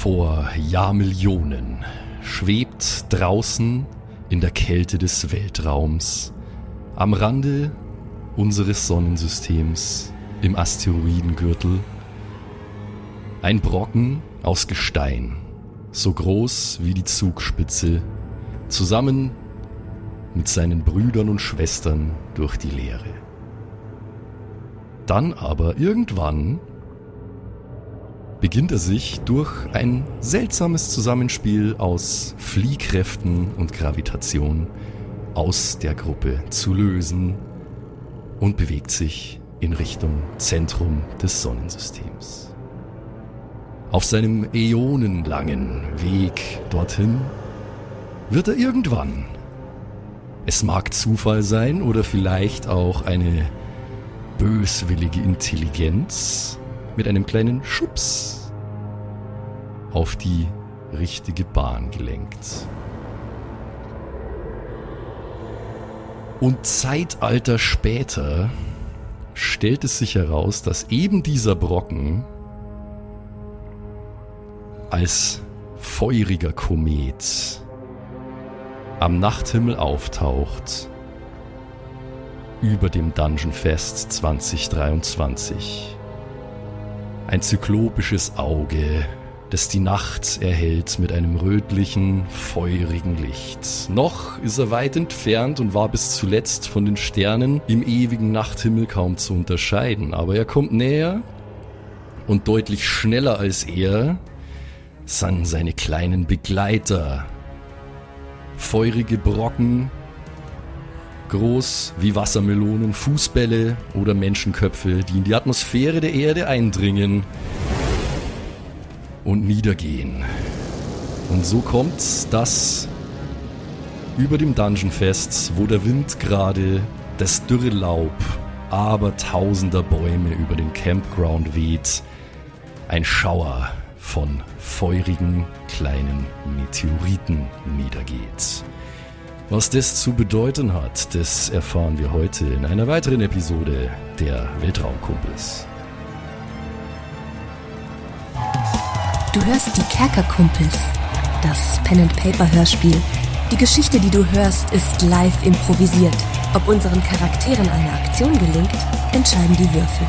Vor Jahrmillionen schwebt draußen in der Kälte des Weltraums am Rande unseres Sonnensystems im Asteroidengürtel ein Brocken aus Gestein, so groß wie die Zugspitze, zusammen mit seinen Brüdern und Schwestern durch die Leere. Dann aber irgendwann beginnt er sich durch ein seltsames Zusammenspiel aus Fliehkräften und Gravitation aus der Gruppe zu lösen und bewegt sich in Richtung Zentrum des Sonnensystems. Auf seinem äonenlangen Weg dorthin wird er irgendwann, es mag Zufall sein oder vielleicht auch eine böswillige Intelligenz, mit einem kleinen Schubs auf die richtige Bahn gelenkt. Und Zeitalter später stellt es sich heraus, dass eben dieser Brocken als feuriger Komet am Nachthimmel auftaucht über dem Dungeon Fest 2023. Ein zyklopisches Auge, das die Nacht erhellt mit einem rötlichen, feurigen Licht. Noch ist er weit entfernt und war bis zuletzt von den Sternen im ewigen Nachthimmel kaum zu unterscheiden, aber er kommt näher und deutlich schneller als er sind seine kleinen Begleiter. Feurige Brocken, groß wie Wassermelonen, Fußbälle oder Menschenköpfe, die in die Atmosphäre der Erde eindringen und niedergehen. Und so kommt's, dass über dem Dungeon Fest, wo der Wind gerade das dürre Laub aber tausender Bäume über den Campground weht, ein Schauer von feurigen kleinen Meteoriten niedergeht. Was das zu bedeuten hat, das erfahren wir heute in einer weiteren Episode der Weltraumkumpels. Du hörst die Kerkerkumpels, das Pen and Paper Hörspiel. Die Geschichte, die du hörst, ist live improvisiert. Ob unseren Charakteren eine Aktion gelingt, entscheiden die Würfel.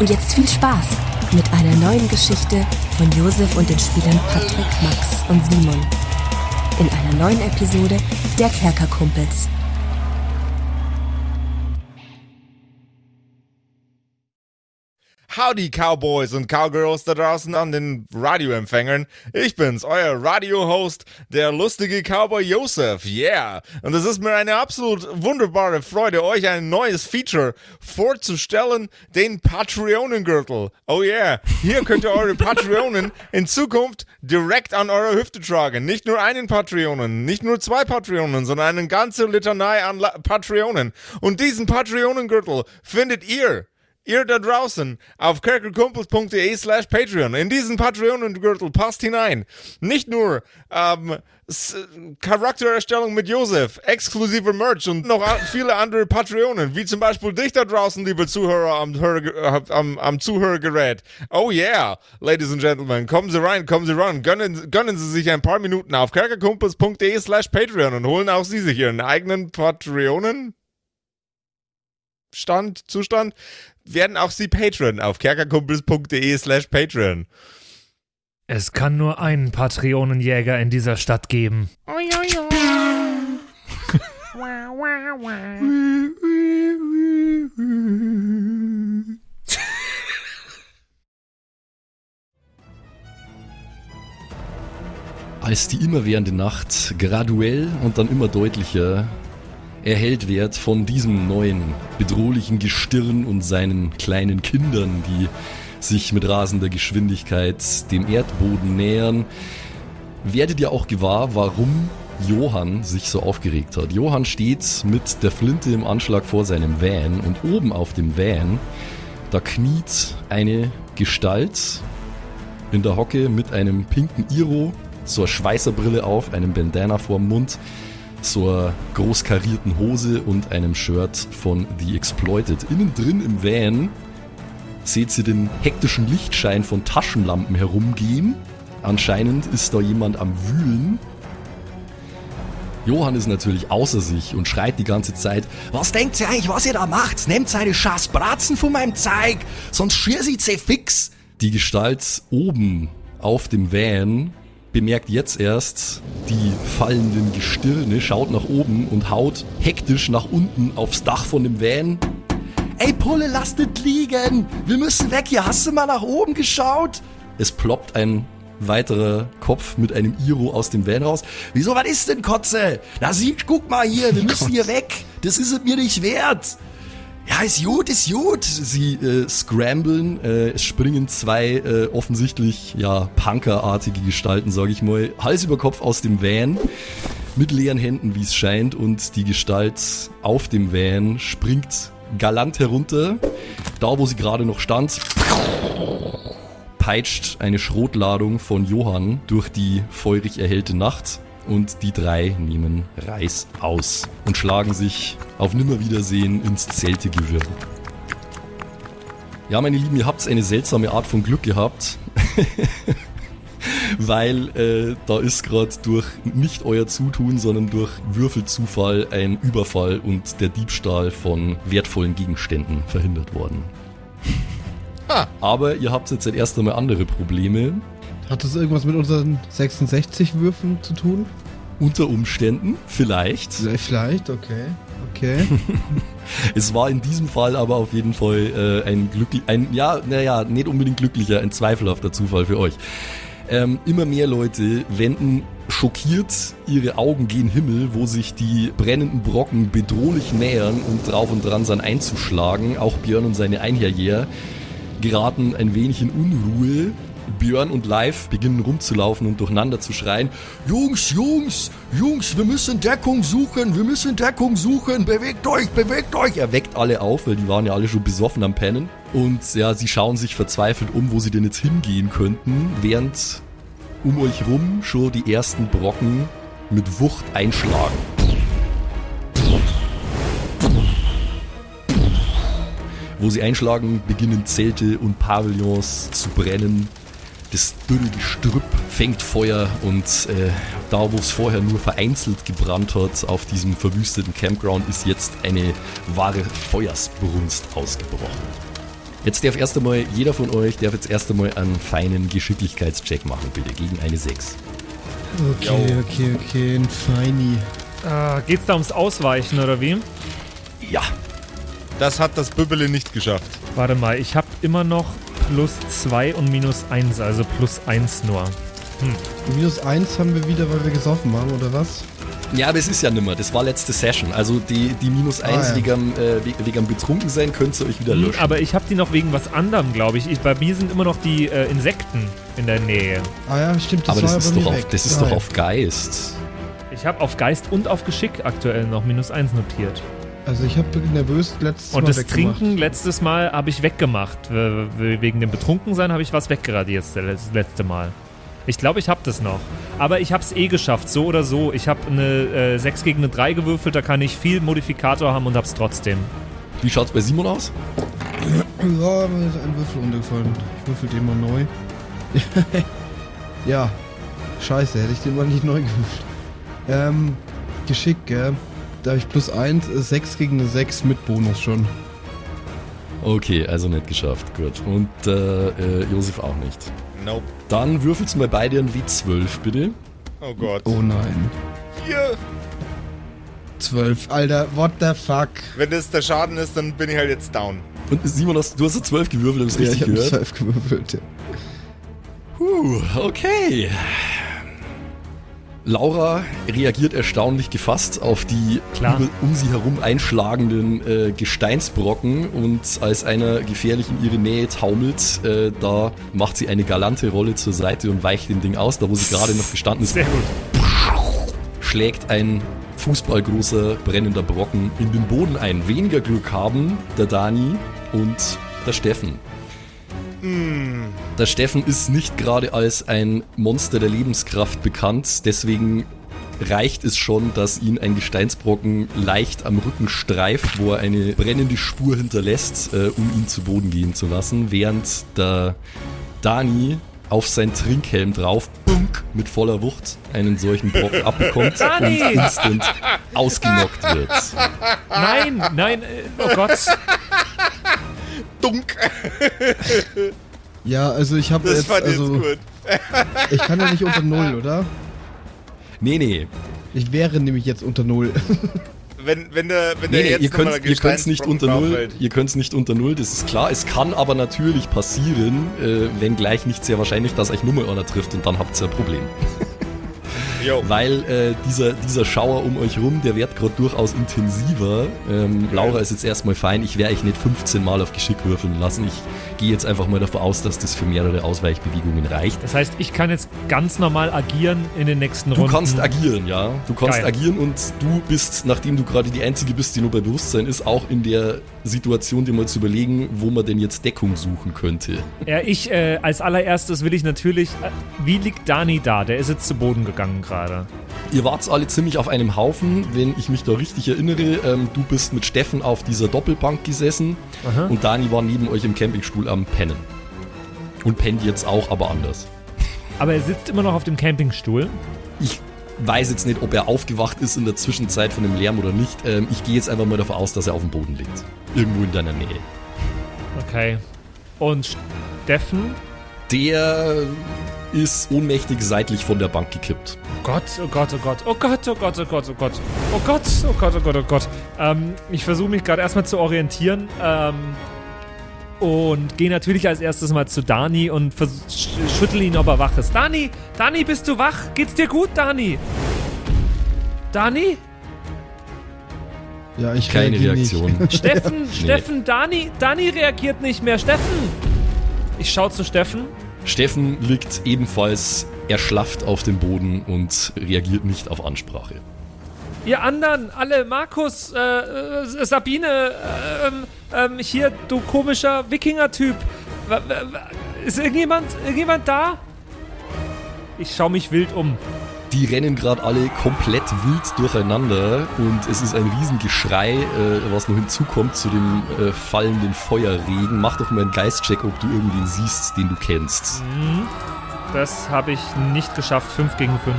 Und jetzt viel Spaß mit einer neuen Geschichte von Josef und den Spielern Patrick, Max und Simon. In einer neuen Episode der Kerkerkumpels. Howdy Cowboys und Cowgirls da draußen an den Radioempfängern. Ich bin's, euer Radio-Host, der lustige Cowboy Joseph. Yeah! Und es ist mir eine absolut wunderbare Freude, euch ein neues Feature vorzustellen, den Patreonengürtel. Oh yeah! Hier könnt ihr eure Patreonen in Zukunft direkt an eurer Hüfte tragen. Nicht nur einen Patreonen, nicht nur zwei Patreonen, sondern eine ganze Litanei an La Patreonen. Und diesen Patreonengürtel findet ihr ihr da draußen auf kerkelkumpels.de slash Patreon. In diesen Patreon-Gürtel passt hinein. Nicht nur ähm, Charaktererstellung mit Josef, exklusive Merch und noch viele andere Patreonen, wie zum Beispiel dich da draußen, liebe Zuhörer am, Hör am, am Zuhörgerät. Oh yeah, Ladies and Gentlemen, kommen Sie rein, kommen Sie ran, gönnen, gönnen Sie sich ein paar Minuten auf kerkerkumpels.de slash Patreon und holen auch Sie sich Ihren eigenen Patreonen Stand, Zustand, werden auch Sie Patreon auf kerkerkumpels.de slash Patreon. Es kann nur einen Patreonenjäger in dieser Stadt geben. Als die immerwährende Nacht graduell und dann immer deutlicher erhellt wird von diesem neuen bedrohlichen Gestirn und seinen kleinen Kindern, die sich mit rasender Geschwindigkeit dem Erdboden nähern, werdet ihr auch gewahr, warum Johann sich so aufgeregt hat. Johann steht mit der Flinte im Anschlag vor seinem Van und oben auf dem Van, da kniet eine Gestalt in der Hocke mit einem pinken Iro, so eine Schweißerbrille auf, einem Bandana vorm Mund so einer groß karierten Hose und einem Shirt von The Exploited. Innen drin im Van seht ihr den hektischen Lichtschein von Taschenlampen herumgehen Anscheinend ist da jemand am Wühlen. Johann ist natürlich außer sich und schreit die ganze Zeit, was denkt ihr eigentlich, was ihr da macht? Nehmt seine scheiß Bratzen von meinem Zeig, sonst schieße ich sie fix. Die Gestalt oben auf dem Van bemerkt jetzt erst die fallenden Gestirne, schaut nach oben und haut hektisch nach unten aufs Dach von dem Van. Ey Pulle, lass das liegen! Wir müssen weg hier, hast du mal nach oben geschaut? Es ploppt ein weiterer Kopf mit einem Iro aus dem Van raus. Wieso, was ist denn, Kotze? Na sieh, guck mal hier, wir müssen hier weg. Das ist es mir nicht wert. Ja, ist gut, ist gut. Sie äh, scramblen, äh, es springen zwei äh, offensichtlich ja Punkerartige Gestalten, sage ich mal, Hals über Kopf aus dem Van mit leeren Händen, wie es scheint, und die Gestalt auf dem Van springt galant herunter, da wo sie gerade noch stand. Peitscht eine Schrotladung von Johann durch die feurig erhellte Nacht und die drei nehmen Reis aus und schlagen sich auf Nimmerwiedersehen ins Zeltegewirr. Ja, meine Lieben, ihr habt eine seltsame Art von Glück gehabt. Weil äh, da ist gerade durch nicht euer Zutun, sondern durch Würfelzufall ein Überfall und der Diebstahl von wertvollen Gegenständen verhindert worden. Aber ihr habt jetzt erst einmal andere Probleme. Hat das irgendwas mit unseren 66 Würfen zu tun? Unter Umständen, vielleicht. Vielleicht, okay. Okay. Es war in diesem Fall aber auf jeden Fall äh, ein glücklich, ein, ja, naja, nicht unbedingt glücklicher, ein zweifelhafter Zufall für euch. Ähm, immer mehr Leute wenden schockiert ihre Augen gen Himmel, wo sich die brennenden Brocken bedrohlich nähern und drauf und dran sind einzuschlagen. Auch Björn und seine Einherjäger geraten ein wenig in Unruhe. Björn und Live beginnen rumzulaufen und durcheinander zu schreien. Jungs, Jungs, Jungs, wir müssen Deckung suchen, wir müssen Deckung suchen, bewegt euch, bewegt euch. Er weckt alle auf, weil die waren ja alle schon besoffen am Pennen. Und ja, sie schauen sich verzweifelt um, wo sie denn jetzt hingehen könnten, während um euch rum schon die ersten Brocken mit Wucht einschlagen. Wo sie einschlagen, beginnen Zelte und Pavillons zu brennen. Das dünne Gestrüpp fängt Feuer und äh, da, wo es vorher nur vereinzelt gebrannt hat, auf diesem verwüsteten Campground, ist jetzt eine wahre Feuersbrunst ausgebrochen. Jetzt darf erst einmal, jeder von euch darf jetzt erst einmal einen feinen Geschicklichkeitscheck machen, bitte, gegen eine 6. Okay, okay, okay, ein Feini. Ah, geht's da ums Ausweichen oder wie? Ja, Das hat das Bübbele nicht geschafft. Warte mal, ich habe immer noch plus 2 und minus 1, also plus 1 nur. Minus 1 haben wir wieder, weil wir gesoffen haben, oder was? Ja, das ist ja nimmer. Das war letzte Session. Also die, die minus 1 Ah, ja. wegen, am, äh, we- wegen am Betrunkensein könnt ihr euch wieder Hm, löschen. Aber ich habe die noch wegen was anderem, glaube ich. ich. Bei mir sind immer noch die äh, Insekten in der Nähe. Ah ja, stimmt, das aber das ist, doch auf, das ist Ah, doch ja. auf Geist. Ich habe auf Geist und auf Geschick aktuell noch minus 1 notiert. Also ich habe nervös letztes Und Mal das weggemacht. Trinken letztes Mal habe ich weggemacht. We- we- Wegen dem Betrunkensein habe ich was weggeradiert das letzte Mal. Ich glaube, ich habe das noch. Aber ich habe es eh geschafft, so oder so. Ich habe eine äh, 6 gegen eine 3 gewürfelt, da kann ich viel Modifikator haben und hab's trotzdem. Wie schaut's bei Simon aus? Ja, mir ist ein Würfel runtergefallen. Ich würfel den mal neu. ja. Scheiße, hätte ich den mal nicht neu gewürfelt. Ähm, Geschick, gell? Da habe ich plus 1, 6 gegen eine 6 mit Bonus schon. Okay, also nicht geschafft. Gut. Und äh, äh, Josef auch nicht. Nope. Dann würfelst du mal beide ein W12, bitte. Oh Gott. Oh nein. Vier. 12. Alter, what the fuck? Wenn das der Schaden ist, dann bin ich halt jetzt down. Und Simon, hast, du hast eine 12 gewürfelt, hab ich's Ja, ich richtig habe gehört? 12 gewürfelt. Ja. Puh, okay. Laura reagiert erstaunlich gefasst auf die Klar. um sie herum einschlagenden äh, Gesteinsbrocken und als einer gefährlich in ihre Nähe taumelt, äh, da macht sie eine galante Rolle zur Seite und weicht dem Ding aus, da wo sie gerade noch gestanden ist, Sehr gut. schlägt ein fußballgroßer brennender Brocken in den Boden ein. Weniger Glück haben der Dani und der Steffen. Der Steffen ist nicht gerade als ein Monster der Lebenskraft bekannt, deswegen reicht es schon, dass ihn ein Gesteinsbrocken leicht am Rücken streift, wo er eine brennende Spur hinterlässt, äh, um ihn zu Boden gehen zu lassen, während der Dani auf sein Trinkhelm drauf, bunk, mit voller Wucht einen solchen Brocken abbekommt Dani! und instant ausgenockt wird. Nein, nein, äh, oh Gott. Dunk. Ja, also ich habe Das jetzt, fand ich also jetzt gut. ich kann ja nicht unter Null, oder? Nee, nee, Ich wäre nämlich jetzt unter Null. Wenn, wenn der, wenn Nee, der nee, jetzt ihr könnt ihr könnt's nicht unter Null, ihr könnt's nicht unter Null, das ist klar. Es kann aber natürlich passieren, äh, wenn gleich nicht sehr wahrscheinlich, dass euch Nummer einer trifft und dann habt ihr ein Problem. Jo. Weil äh, dieser, dieser Schauer um euch rum, der wird gerade durchaus intensiver. Ähm, Laura ist jetzt erstmal fein, ich werde euch nicht 15 Mal auf Geschick würfeln lassen. Ich gehe jetzt einfach mal davon aus, dass das für mehrere Ausweichbewegungen reicht. Das heißt, ich kann jetzt ganz normal agieren in den nächsten Du Runden. kannst agieren, ja. Du kannst Geil. agieren und du bist, nachdem du gerade die Einzige bist, die nur bei Bewusstsein ist, auch in der Situation, dir mal zu überlegen, wo man denn jetzt Deckung suchen könnte. Ja, ich äh, als allererstes will ich natürlich. Äh, wie liegt Dani da? Der ist jetzt zu Boden gegangen gerade. Ihr wart alle ziemlich auf einem Haufen, wenn ich mich da richtig erinnere. Ähm, du bist mit Steffen auf dieser Doppelbank gesessen Aha. und Dani war neben euch im Campingstuhl am Pennen. Und pennt jetzt auch, aber anders. Aber er sitzt immer noch auf dem Campingstuhl. Ich weiß jetzt nicht, ob er aufgewacht ist in der Zwischenzeit von dem Lärm oder nicht. Ähm, ich gehe jetzt einfach mal davon aus, dass er auf dem Boden liegt. Irgendwo in deiner Nähe. Okay. Und Steffen? Der ist ohnmächtig seitlich von der Bank gekippt. Oh Gott, oh Gott, oh Gott, oh Gott, oh Gott, oh Gott, oh Gott, oh Gott, oh Gott, oh Gott, oh Gott. Ähm, ich versuche mich gerade erstmal zu orientieren ähm, und gehe natürlich als erstes mal zu Dani und sch schüttel ihn, ob er wach ist. Dani, Dani, bist du wach? Geht's dir gut, Dani? Dani? Ja, ich Keine Reaktion. Nicht. Steffen, Steffen, Dani, Dani reagiert nicht mehr. Steffen! Ich schau zu Steffen. Steffen liegt ebenfalls erschlafft auf dem Boden und reagiert nicht auf Ansprache. Ihr anderen, alle, Markus, äh, äh, Sabine, äh, ähm, hier, du komischer Wikinger-Typ. Ist irgendjemand, irgendjemand da? Ich schau mich wild um. Die rennen gerade alle komplett wild durcheinander und es ist ein Riesengeschrei, äh, was noch hinzukommt zu dem äh, fallenden Feuerregen. Mach doch mal einen Geistcheck, ob du irgendwen siehst, den du kennst. Das habe ich nicht geschafft, 5 gegen 5.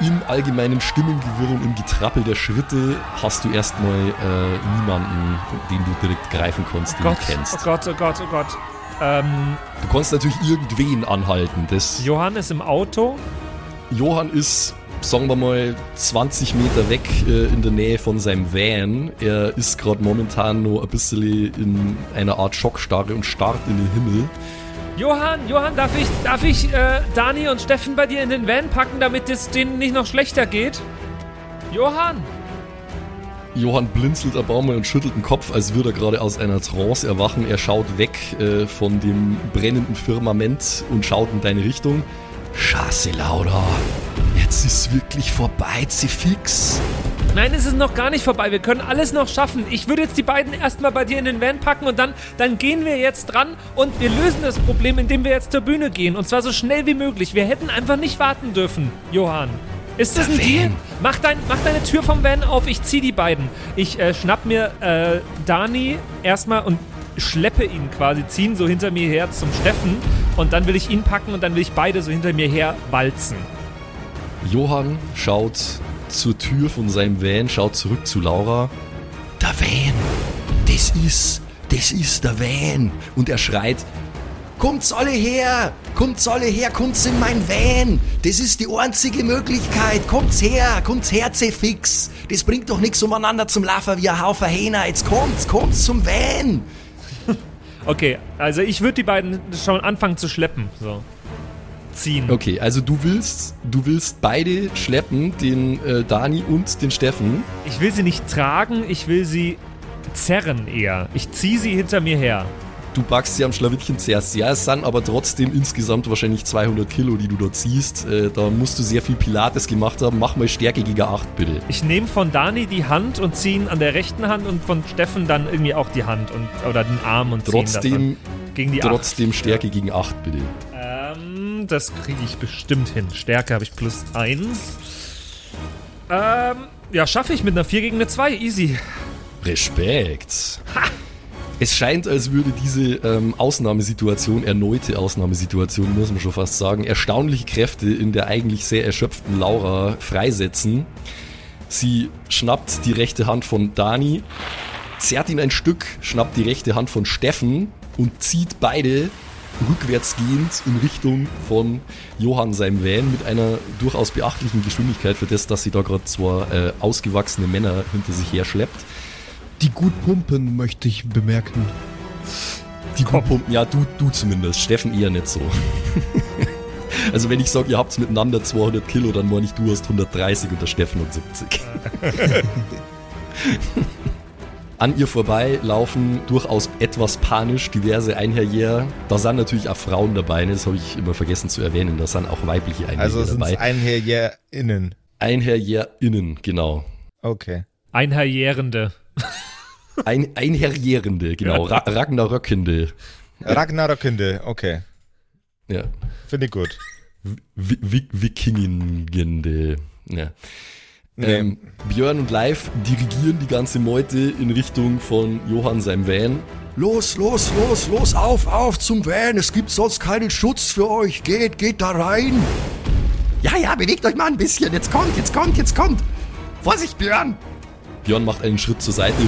Im allgemeinen Stimmengewirr und im Getrappel der Schritte hast du erstmal äh, niemanden, den du direkt greifen kannst, den Gott, du kennst. oh Gott, oh Gott, oh Gott. Ähm, Du kannst natürlich irgendwen anhalten. Das Johann ist im Auto. Johann ist, sagen wir mal, 20 Meter weg äh, in der Nähe von seinem Van. Er ist gerade momentan nur ein bisschen in einer Art Schockstarre und starrt in den Himmel. Johann, Johann, darf ich, darf ich äh, Dani und Steffen bei dir in den Van packen, damit es denen nicht noch schlechter geht? Johann! Johann blinzelt ein paar Mal und schüttelt den Kopf, als würde er gerade aus einer Trance erwachen. Er schaut weg äh, von dem brennenden Firmament und schaut in deine Richtung. Scheiße, Laura. Jetzt ist wirklich vorbei, sie fix. Nein, es ist noch gar nicht vorbei. Wir können alles noch schaffen. Ich würde jetzt die beiden erstmal bei dir in den Van packen und dann, dann gehen wir jetzt dran und wir lösen das Problem, indem wir jetzt zur Bühne gehen. Und zwar so schnell wie möglich. Wir hätten einfach nicht warten dürfen, Johann. Ist das ein Deal? Van. Mach, dein, mach deine Tür vom Van auf, ich zieh die beiden. Ich äh, schnapp mir äh, Dani erstmal und schleppe ihn quasi, ziehen so hinter mir her zum Steffen und dann will ich ihn packen und dann will ich beide so hinter mir her walzen. Johann schaut zur Tür von seinem Van, schaut zurück zu Laura. Der Van, das ist, das ist der Van. Und er schreit, kommt's alle her, kommt's alle her, kommt's in mein Van. Das ist die einzige Möglichkeit, kommt's her, kommt's her, fix. Das bringt doch nichts umeinander zum Laufen wie ein Haufen Hähner. Jetzt kommt's, kommt's zum Van. Okay, also ich würde die beiden schon anfangen zu schleppen. So. Ziehen. Okay, also du willst, du willst beide schleppen, den äh, Dani und den Steffen. Ich will sie nicht tragen, ich will sie zerren eher. Ich ziehe sie hinter mir her. Du packst sie am Schlawittchen zuerst. Ja, es sind aber trotzdem insgesamt wahrscheinlich 200 Kilo, die du dort ziehst. Äh, da musst du sehr viel Pilates gemacht haben. Mach mal Stärke gegen 8, bitte. Ich nehme von Dani die Hand und ziehe ihn an der rechten Hand und von Steffen dann irgendwie auch die Hand und oder den Arm und Trotzdem, gegen die trotzdem Stärke gegen 8, bitte. Ähm, das kriege ich bestimmt hin. Stärke habe ich plus 1. Ähm, ja, schaffe ich mit einer 4 gegen eine 2. Easy. Respekt. Es scheint, als würde diese ähm, Ausnahmesituation, erneute Ausnahmesituation, muss man schon fast sagen, erstaunliche Kräfte in der eigentlich sehr erschöpften Laura freisetzen. Sie schnappt die rechte Hand von Dani, zerrt ihn ein Stück, schnappt die rechte Hand von Steffen und zieht beide rückwärtsgehend in Richtung von Johann seinem Van mit einer durchaus beachtlichen Geschwindigkeit für das, dass sie da gerade zwei äh, ausgewachsene Männer hinter sich her schleppt. Die gut pumpen, möchte ich bemerken. Die gut pumpen, ja, du, du zumindest. Steffen eher nicht so. also wenn ich sage, ihr habt miteinander 200 Kilo, dann meine ich, du hast 130 und der Steffen und 70. An ihr vorbei laufen durchaus etwas panisch diverse Einherjäger. Da sind natürlich auch Frauen dabei, ne? das habe ich immer vergessen zu erwähnen. Da sind auch weibliche Einherjäger Also sind dabei. es EinherjägerInnen. EinherjägerInnen, genau. Okay. Einherjährende. Ein, Einherjährende, genau. Ra Ragnaröckende. Ragnarökende, okay. Ja. Finde ich gut. Wikingende. Ja. Nee. Ähm, Björn und Leif dirigieren die ganze Meute in Richtung von Johann seinem Van. Los, los, los, los, auf, auf zum Van. Es gibt sonst keinen Schutz für euch. Geht, geht da rein. Ja, ja, bewegt euch mal ein bisschen. Jetzt kommt, jetzt kommt, jetzt kommt. Vorsicht, Björn. Björn macht einen Schritt zur Seite.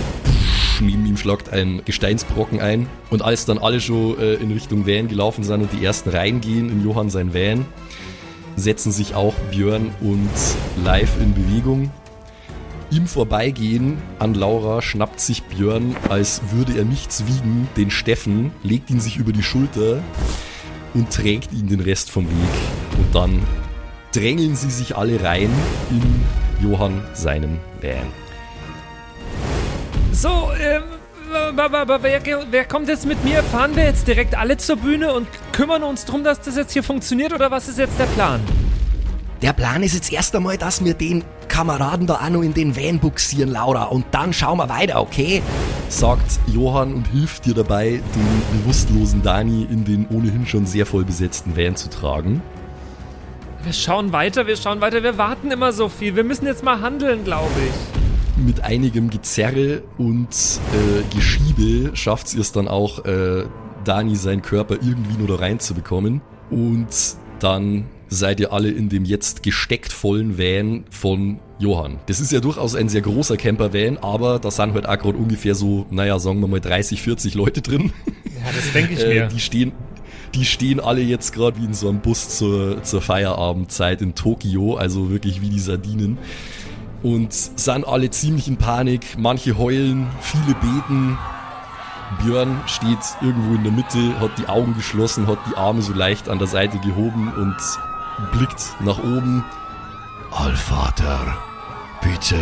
Pff, Neben ihm schlagt ein Gesteinsbrocken ein. Und als dann alle schon äh, in Richtung Van gelaufen sind und die ersten reingehen in Johann sein Van, setzen sich auch Björn und Live in Bewegung. Im Vorbeigehen an Laura schnappt sich Björn, als würde er nichts wiegen, den Steffen, legt ihn sich über die Schulter und trägt ihn den Rest vom Weg. Und dann drängeln sie sich alle rein in Johann seinen Van. So, ähm, wer, wer kommt jetzt mit mir? Fahren wir jetzt direkt alle zur Bühne und kümmern uns drum, dass das jetzt hier funktioniert oder was ist jetzt der Plan? Der Plan ist jetzt erst einmal, dass wir den Kameraden da auch noch in den Van buxieren, Laura. Und dann schauen wir weiter, okay? sagt Johann und hilft dir dabei, den bewusstlosen Dani in den ohnehin schon sehr voll besetzten Van zu tragen. Wir schauen weiter, wir schauen weiter, wir warten immer so viel. Wir müssen jetzt mal handeln, glaube ich. Mit einigem Gezerre und äh, Geschiebe schafft ihr es dann auch, äh, Dani seinen Körper irgendwie nur da reinzubekommen. Und dann seid ihr alle in dem jetzt gesteckt vollen Van von Johann. Das ist ja durchaus ein sehr großer Camper-Van, aber da sind halt auch gerade ungefähr so, naja, sagen wir mal 30, 40 Leute drin. Ja, das denke ich Äh, mir. die stehen, die stehen alle jetzt gerade wie in so einem Bus zur, zur Feierabendzeit in Tokio, also wirklich wie die Sardinen. Und sind alle ziemlich in Panik, manche heulen, viele beten. Björn steht irgendwo in der Mitte, hat die Augen geschlossen, hat die Arme so leicht an der Seite gehoben und blickt nach oben. Allvater, bitte,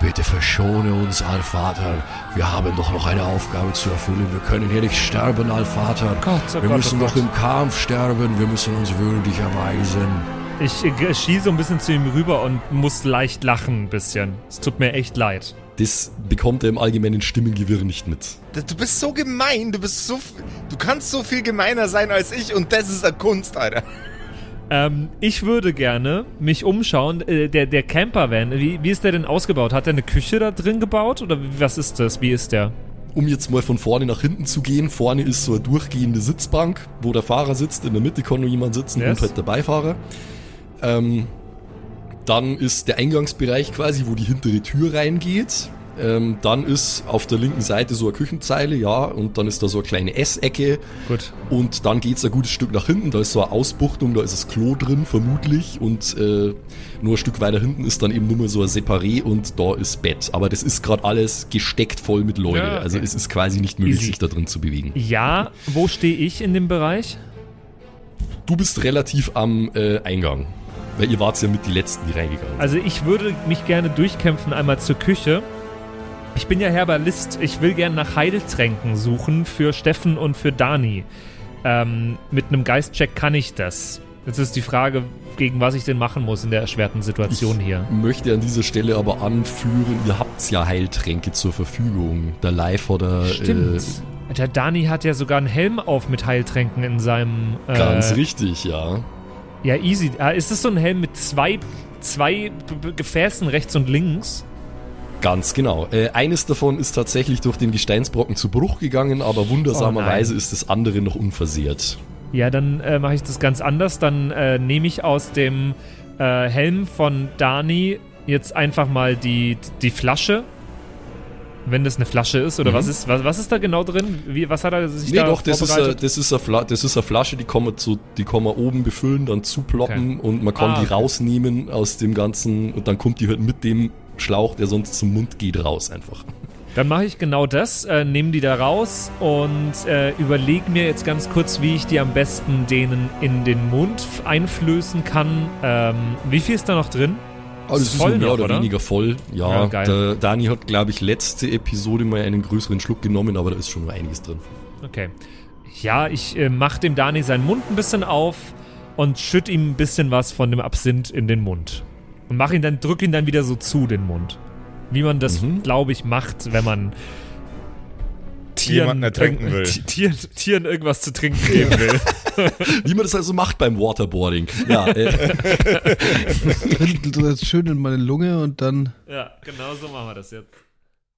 bitte verschone uns, Allvater. Wir haben doch noch eine Aufgabe zu erfüllen. Wir können hier nicht sterben, Allvater. Gott, oh wir Gott, müssen oh doch Gott. im Kampf sterben. Wir müssen uns würdig erweisen. Ich äh, schieße so ein bisschen zu ihm rüber und muss leicht lachen ein bisschen. Es tut mir echt leid. Das bekommt er im allgemeinen Stimmengewirr nicht mit. Du bist so gemein, du bist so. Du kannst so viel gemeiner sein als ich und das ist eine Kunst, Alter. Ähm, ich würde gerne mich umschauen. Äh, der, der Campervan, wie, wie ist der denn ausgebaut? Hat er eine Küche da drin gebaut? Oder was ist das? Wie ist der? Um jetzt mal von vorne nach hinten zu gehen, vorne ist so eine durchgehende Sitzbank, wo der Fahrer sitzt, in der Mitte kann nur jemand sitzen Yes. und halt der Beifahrer. Ähm, dann ist der Eingangsbereich quasi, wo die hintere Tür reingeht. Ähm, dann ist auf der linken Seite so eine Küchenzeile, ja, und dann ist da so eine kleine Essecke. Gut. Und dann geht's ein gutes Stück nach hinten, da ist so eine Ausbuchtung, da ist das Klo drin, vermutlich. Und äh, nur ein Stück weiter hinten ist dann eben nur mal so ein Separé und da ist Bett. Aber das ist gerade alles gesteckt voll mit Leute. Ja, okay. Also es ist quasi nicht möglich, Easy. sich da drin zu bewegen. Ja, wo stehe ich in dem Bereich? Du bist relativ am äh, Eingang. Weil ihr wart ja mit die Letzten, die reingegangen sind. Also ich würde mich gerne durchkämpfen einmal zur Küche. Ich bin ja Herbalist. Ich will gerne nach Heiltränken suchen für Steffen und für Dani. Ähm, mit einem Geistcheck kann ich das. Jetzt ist die Frage, gegen was ich denn machen muss in der erschwerten Situation hier. möchte an dieser Stelle aber anführen, ihr habt ja Heiltränke zur Verfügung. Der Live oder Stimmt. Äh, Der Dani hat ja sogar einen Helm auf mit Heiltränken in seinem. Äh, ganz richtig, ja. Ja, easy. Ah, ist das so ein Helm mit zwei, zwei Gefäßen rechts und links? Ganz genau. Äh, eines davon ist tatsächlich durch den Gesteinsbrocken zu Bruch gegangen, aber wundersamerweise Oh ist das andere noch unversehrt. Ja, dann äh, mache ich das ganz anders. Dann äh, nehme ich aus dem äh, Helm von Dani jetzt einfach mal die, die Flasche. Wenn das eine Flasche ist, oder Mhm. was ist, was, was ist da genau drin? Wie, was hat er sich Nee, da doch, das ist, eine, das, ist eine das ist eine Flasche, die kann man, zu, die kann man oben befüllen, dann zuploppen und man kann Ah, die okay. rausnehmen aus dem Ganzen und dann kommt die halt mit dem Schlauch, der sonst zum Mund geht, raus einfach. Dann mache ich genau das, äh, nehme die da raus und äh, überlege mir jetzt ganz kurz, wie ich die am besten denen in den Mund einflößen kann. Ähm, wie viel ist da noch drin? Also Ist es ist voll mehr noch, oder, oder? weniger voll. Ja, Ja, der Dani hat, glaube ich, letzte Episode mal einen größeren Schluck genommen, aber da ist schon noch einiges drin. Okay. Ja, ich äh, mache dem Dani seinen Mund ein bisschen auf und schütt ihm ein bisschen was von dem Absinth in den Mund. Und mach ihn dann, drück ihn dann wieder so zu, den Mund. Wie man das, Mhm. glaube ich, macht, wenn man Tieren, Jemanden ertrinken irg- will. Ti- Tieren, Tieren irgendwas zu trinken geben will. Wie man das also macht beim Waterboarding. Ja, äh, jetzt schön in meine Lunge und dann. ja, genau so machen wir das jetzt.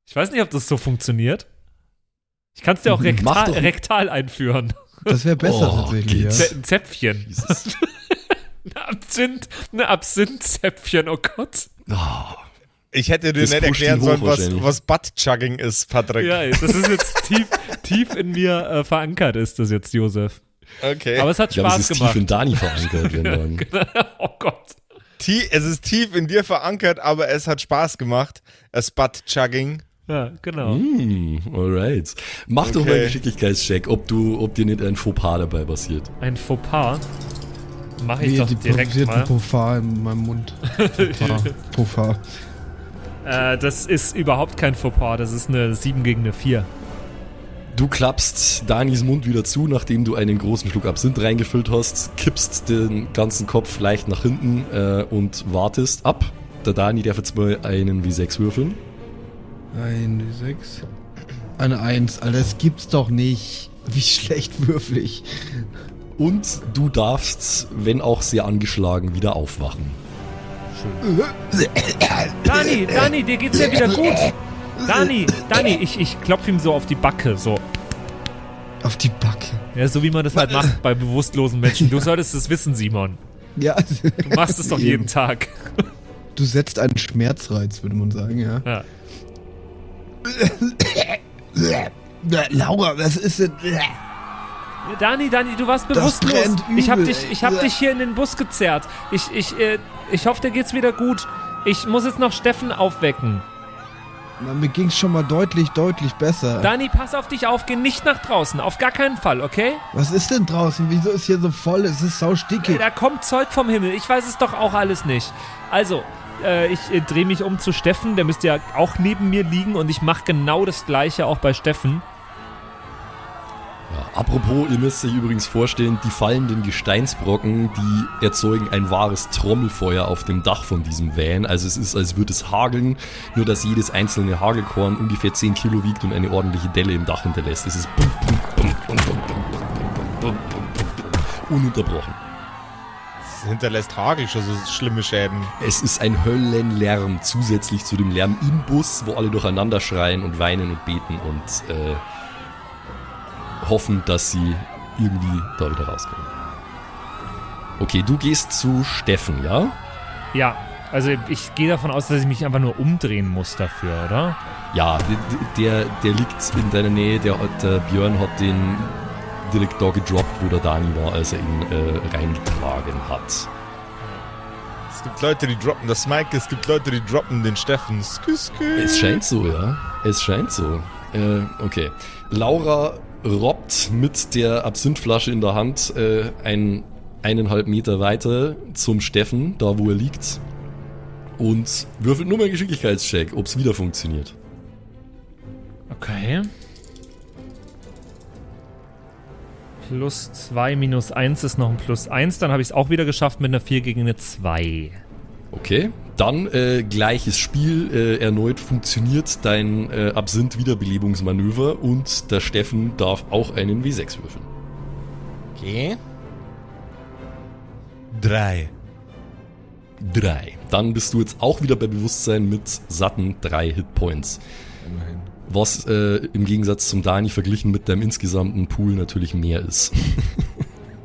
Ich weiß nicht, ob das so funktioniert. Ich kann es dir auch Mach rektal, doch. rektal einführen. Das wäre besser Oh, tatsächlich. Ja. Ein Zäpfchen. Jesus. Eine Absinth, eine Absinth-Zäpfchen, oh Gott. Ah, Ich hätte dir Das nicht erklären sollen, was, was Butt-Chugging ist, Patrick. Ja, das ist jetzt tief, tief in mir äh, verankert, ist das jetzt, Josef. Okay. Aber es hat ich glaube, es Spaß ist gemacht. tief in Dani verankert, wenn dann. oh Gott. Tie- es ist tief in dir verankert, aber es hat Spaß gemacht. Es Butt-Chugging. Ja, genau. Hm, alright. Mach doch mal Okay. einen Geschicklichkeitscheck, ob du, ob dir nicht ein Fauxpas dabei passiert. Ein Fauxpas. Mache ich Nee, doch die direkt produzierten mal. Pofar in meinem Mund. Pofar. Pofar. Äh, das ist überhaupt kein Fauxpas, das ist eine 7 gegen eine 4. Du klappst Danis Mund wieder zu, nachdem du einen großen Schluck Absinth reingefüllt hast, kippst den ganzen Kopf leicht nach hinten äh, und wartest ab. Der Dani darf jetzt mal einen W6 würfeln. Ein, sechs. Eine Eins. Alter, das gibt's doch nicht. Wie schlecht würfel ich. Und du darfst, wenn auch sehr angeschlagen, wieder aufwachen. Dani, Dani, dir geht's ja wieder gut. Dani, Dani, ich, ich klopfe ihm so auf die Backe, so. Auf die Backe. Ja, so wie man das halt macht bei bewusstlosen Menschen. Du solltest es wissen, Simon. Ja, Du machst es doch jeden Tag. du setzt einen Schmerzreiz, würde man sagen, ja. Ja. Laura, was ist denn? Dani, Dani, du warst bewusstlos. ich hab übel, dich, ich hab dich hier in den Bus gezerrt. Ich, ich, äh, ich hoffe, dir geht's wieder gut. Ich muss jetzt noch Steffen aufwecken. Na, mir ging's schon mal deutlich, deutlich besser. Dani, pass auf dich auf, geh nicht nach draußen. Auf gar keinen Fall, okay? was ist denn draußen? Wieso ist hier so voll? Es ist sau stickig. Da kommt Zeug vom Himmel. Ich weiß es doch auch alles nicht. Also, äh, ich äh, drehe mich um zu Steffen. Der müsste ja auch neben mir liegen. Und ich mache genau das Gleiche auch bei Steffen. Apropos, ihr müsst euch übrigens vorstellen, die fallenden Gesteinsbrocken, die erzeugen ein wahres Trommelfeuer auf dem Dach von diesem Van. Also es ist, als würde es hageln, nur dass jedes einzelne Hagelkorn ungefähr 10 Kilo wiegt und eine ordentliche Delle im Dach hinterlässt. Es ist ununterbrochen. Es hinterlässt Hagel schon so schlimme Schäden. Es ist ein Höllenlärm zusätzlich zu dem Lärm im Bus, wo alle durcheinander schreien und weinen und beten und äh, hoffen, dass sie irgendwie da wieder rauskommen. Okay, du gehst zu Steffen, ja? Ja, also ich gehe davon aus, dass ich mich einfach nur umdrehen muss dafür, oder? Ja, der, der liegt in deiner Nähe. Der, der Björn hat den direkt da gedroppt, wo der Dani war, als er ihn äh, reingetragen hat. Es gibt Leute, die droppen das Mike, es gibt Leute, die droppen den Steffen. Skü, skü. Es scheint so, ja. Es scheint so. Äh, okay. Laura robbt mit der Absinthflasche in der Hand äh, ein, eineinhalb Meter weiter zum Steffen, da wo er liegt. Und würfelt nur mal einen Geschicklichkeitscheck, ob es wieder funktioniert. Okay. Plus 2 minus 1 ist noch ein Plus 1. Dann habe ich es auch wieder geschafft mit einer 4 gegen eine 2. Okay. Dann äh, gleiches Spiel. Äh, erneut funktioniert dein äh, Absinth-Wiederbelebungsmanöver und der Steffen darf auch einen W6 würfeln. Okay. Drei. drei. Dann bist du jetzt auch wieder bei Bewusstsein mit satten drei Hitpoints. Immerhin. Was äh, im Gegensatz zum Dani verglichen mit deinem insgesamten Pool natürlich mehr ist.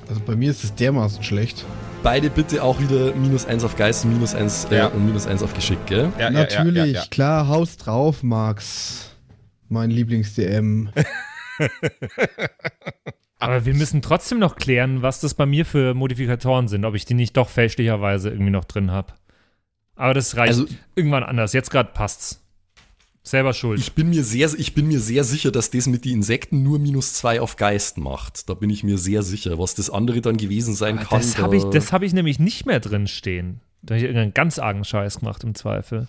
Also bei mir ist es dermaßen schlecht. Beide bitte auch wieder minus eins auf Geist, minus eins äh, Ja. und minus eins auf Geschick, gell? Ja, Natürlich, Ja, ja, ja, ja. klar, Haus drauf, Max. Mein Lieblings-DM. Aber wir müssen trotzdem noch klären, was das bei mir für Modifikatoren sind, ob ich die nicht doch fälschlicherweise irgendwie noch drin habe. Aber das reicht Also- irgendwann anders. Jetzt gerade passt's. Selber schuld. Ich bin mir sehr, ich bin mir sehr sicher, dass das mit den Insekten nur minus zwei auf Geist macht. Da bin ich mir sehr sicher. Was das andere dann gewesen sein kann. das da- habe ich, das hab ich nämlich nicht mehr drin stehen. Da habe ich irgendeinen ganz argen Scheiß gemacht im Zweifel.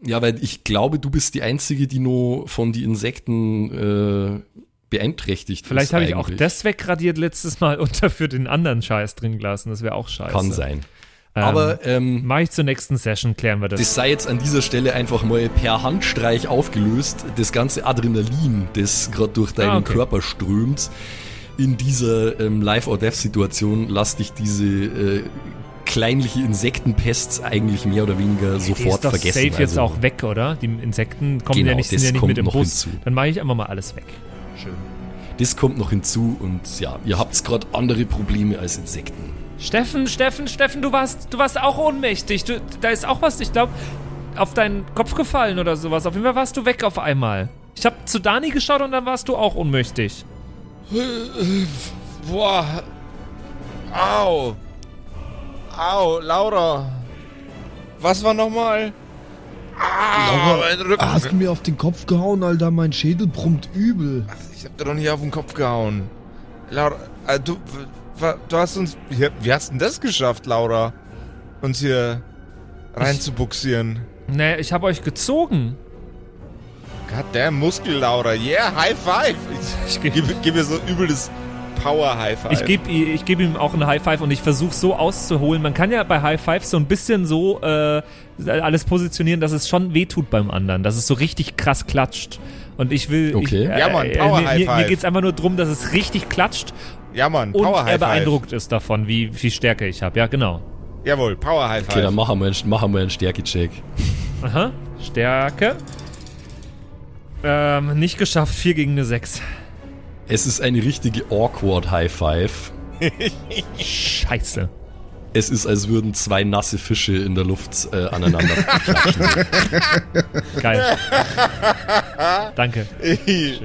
Ja, weil ich glaube, du bist die Einzige, die nur von den Insekten äh, beeinträchtigt Vielleicht habe ich auch das wegradiert letztes Mal und dafür den anderen Scheiß drin gelassen. Das wäre auch scheiße. Kann sein. Ähm, Aber ähm, Mache ich zur nächsten Session, klären wir das. das sei jetzt an dieser Stelle einfach mal per Handstreich aufgelöst. Das ganze Adrenalin, das gerade durch deinen Ah, okay. Körper strömt, in dieser ähm, Life-or-Death-Situation, lass dich diese äh, kleinliche Insektenpest eigentlich mehr oder weniger Die sofort ist doch vergessen. safe jetzt Also, auch weg, oder? Die Insekten kommen Genau, ja nicht, sind ja nicht mit noch Bus. hinzu. Dann mache ich einfach mal alles weg. Schön. Das kommt noch hinzu und ja, ihr habt gerade andere Probleme als Insekten. Steffen, Steffen, Steffen, du warst, du warst auch ohnmächtig. Du, da ist auch was, ich glaube, auf deinen Kopf gefallen oder sowas. Auf jeden Fall warst du weg auf einmal. Ich habe zu Dani geschaut und dann warst du auch ohnmächtig. Boah. Au. Au, Laura. Was war nochmal? Ah, mein Rücken. Hast du mir auf den Kopf gehauen, Alter? Mein Schädel brummt übel. Ich hab dir doch nicht auf den Kopf gehauen. Laura, äh, du, du hast uns. Wie, wie hast denn das geschafft, Laura? Uns hier reinzubuxieren. Nee, ich habe euch gezogen. Goddamn Muskel, Laura. Yeah, High Five. Ich, Ich geb- gebe geb mir so übel das Power High Five. Ich gebe ich geb ihm auch einen High Five und ich versuche so auszuholen. Man kann ja bei High Five so ein bisschen so äh, alles positionieren, dass es schon wehtut beim anderen, dass es so richtig krass klatscht. Und ich will. Okay. Ich, äh, Ja, Mann, äh, Power mir, High mir, mir Five. geht es einfach nur darum, dass es richtig klatscht ja, Mann, und Power er High Five. beeindruckt ist davon, wie viel Stärke ich habe. Ja, genau. Jawohl, Power High Okay, dann Five. machen wir, einen- machen wir einen Stärke-Check. Aha. Stärke. Ähm, nicht geschafft, 4 gegen eine 6. Es ist eine richtige awkward High Five. Scheiße. Es ist, als würden zwei nasse Fische in der Luft äh, aneinander klatschen. Geil. Danke. Schön.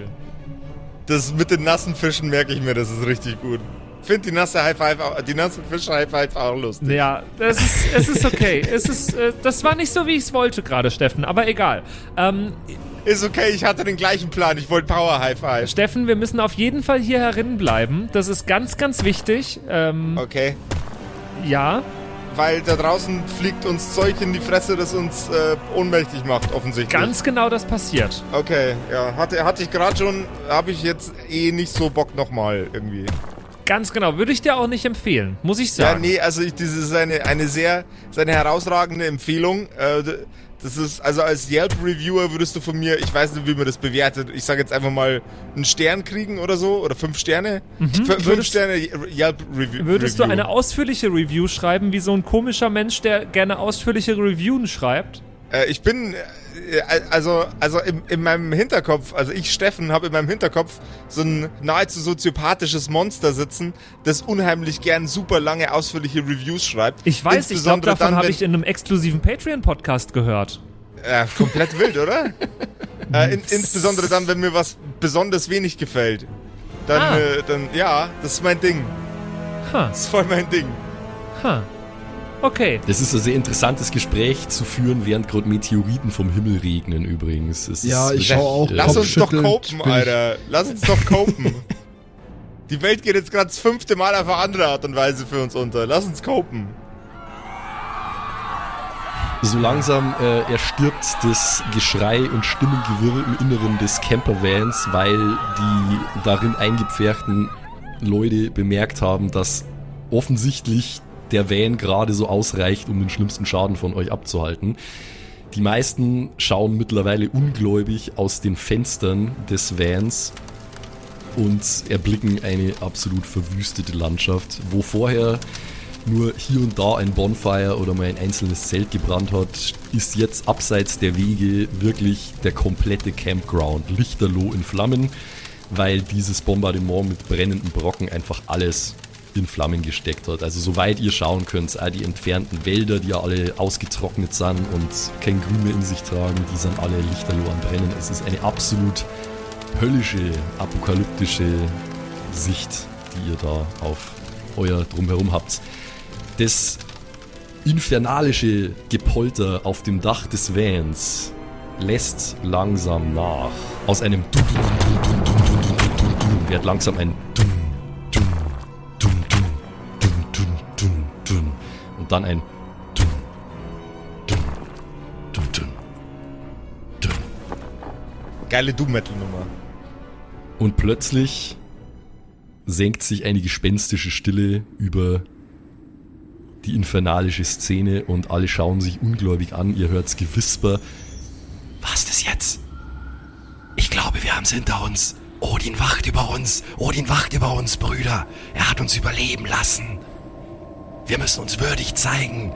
Das mit den nassen Fischen merke ich mir, das ist richtig gut. Find die nasse High Five, auch- die nasse Fisch High Five auch lustig. Ja, es ist, es ist okay. es ist, äh, das war nicht so, wie ich es wollte gerade, Steffen, aber egal. Ähm, Ist okay, ich hatte den gleichen Plan. Ich wollte Power High Five. Steffen, wir müssen auf jeden Fall hier herin bleiben. Das ist ganz, ganz wichtig. Ähm, Okay. Ja, Weil da draußen fliegt uns Zeug in die Fresse, das uns äh, ohnmächtig macht, offensichtlich. ganz genau das passiert. Okay, ja. Hatte, hatte ich gerade schon, habe ich jetzt eh nicht so Bock nochmal irgendwie. Ganz genau. Würde ich dir auch nicht empfehlen, muss ich Ja, sagen. nee, also ich, das ist eine, eine sehr, seine herausragende Empfehlung. Äh, das ist, also als Yelp-Reviewer würdest du von mir, ich weiß nicht, wie man das bewertet, ich sage jetzt einfach mal einen Stern kriegen oder so, oder fünf Sterne. F fünf Mhm. Würdest- Sterne Yelp-Review. Würdest du eine ausführliche Review schreiben, wie so ein komischer Mensch, der gerne ausführliche Reviews schreibt? Äh, ich bin, äh, also, also in, in meinem Hinterkopf, also ich, Steffen, habe in meinem Hinterkopf so ein nahezu soziopathisches Monster sitzen, das unheimlich gern super lange, ausführliche Reviews schreibt. Ich weiß, ich glaube, davon habe ich in einem exklusiven Patreon-Podcast gehört. Äh, komplett wild, oder? äh, in, insbesondere dann, wenn mir was besonders wenig gefällt. Dann, Ah. äh, dann, ja, das ist mein Ding. Ha, Das ist voll mein Ding. ha. Okay. Das ist ein sehr interessantes Gespräch zu führen, während gerade Meteoriten vom Himmel regnen übrigens. Es Ja, ist ich schau auch Lass uns doch ich- Alter. Lass uns doch copen. Die Welt geht jetzt gerade das fünfte Mal auf eine andere Art und Weise für uns unter. Lass uns copen. So langsam äh, erstirbt das Geschrei und Stimmengewirr im Inneren des Campervans, weil die darin eingepferchten Leute bemerkt haben, dass offensichtlich der Van gerade so ausreicht, um den schlimmsten Schaden von euch abzuhalten. Die meisten schauen mittlerweile ungläubig aus den Fenstern des Vans und erblicken eine absolut verwüstete Landschaft, wo vorher nur hier und da ein Bonfire oder mal ein einzelnes Zelt gebrannt hat, ist jetzt abseits der Wege wirklich der komplette Campground lichterloh in Flammen, weil dieses Bombardement mit brennenden Brocken einfach alles in Flammen gesteckt hat. Also soweit ihr schauen könnt, all die entfernten Wälder, die ja alle ausgetrocknet sind und kein Grün mehr in sich tragen, die sind alle lichterloh am Brennen. Es ist eine absolut höllische, apokalyptische Sicht, die ihr da auf euer Drumherum habt. Das infernalische Gepolter auf dem Dach des Vans lässt langsam nach. Aus einem wird langsam ein Dumm und dann ein. Geile Doom-Metal-Nummer. Und plötzlich senkt sich eine gespenstische Stille über die infernalische Szene und alle schauen sich ungläubig an. Ihr hört's Gewisper. Was ist das jetzt? Ich glaube, wir haben's hinter uns. Odin wacht über uns. Odin wacht über uns, Brüder. Er hat uns überleben lassen. Wir müssen uns würdig zeigen.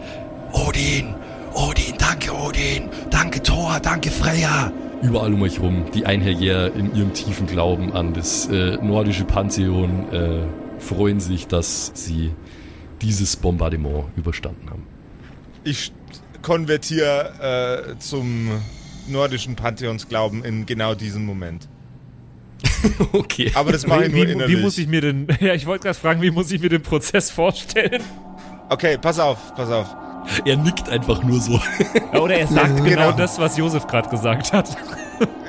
Odin, Odin, danke Odin, danke Thor, danke Freya. Überall um euch rum, die Einherjäger in ihrem tiefen Glauben an das äh, nordische Pantheon äh, freuen sich, dass sie dieses Bombardement überstanden haben. Ich konvertiere äh, zum nordischen Pantheonsglauben in genau diesem Moment. okay. Aber das mache ich nur wie, innerlich. wie muss ich mir denn, ja, ich wollte gerade fragen, wie muss ich mir den Prozess vorstellen? Okay, pass auf, pass auf. Er nickt einfach nur so. Ja, Oder er sagt genau, Genau. das, was Josef gerade gesagt hat.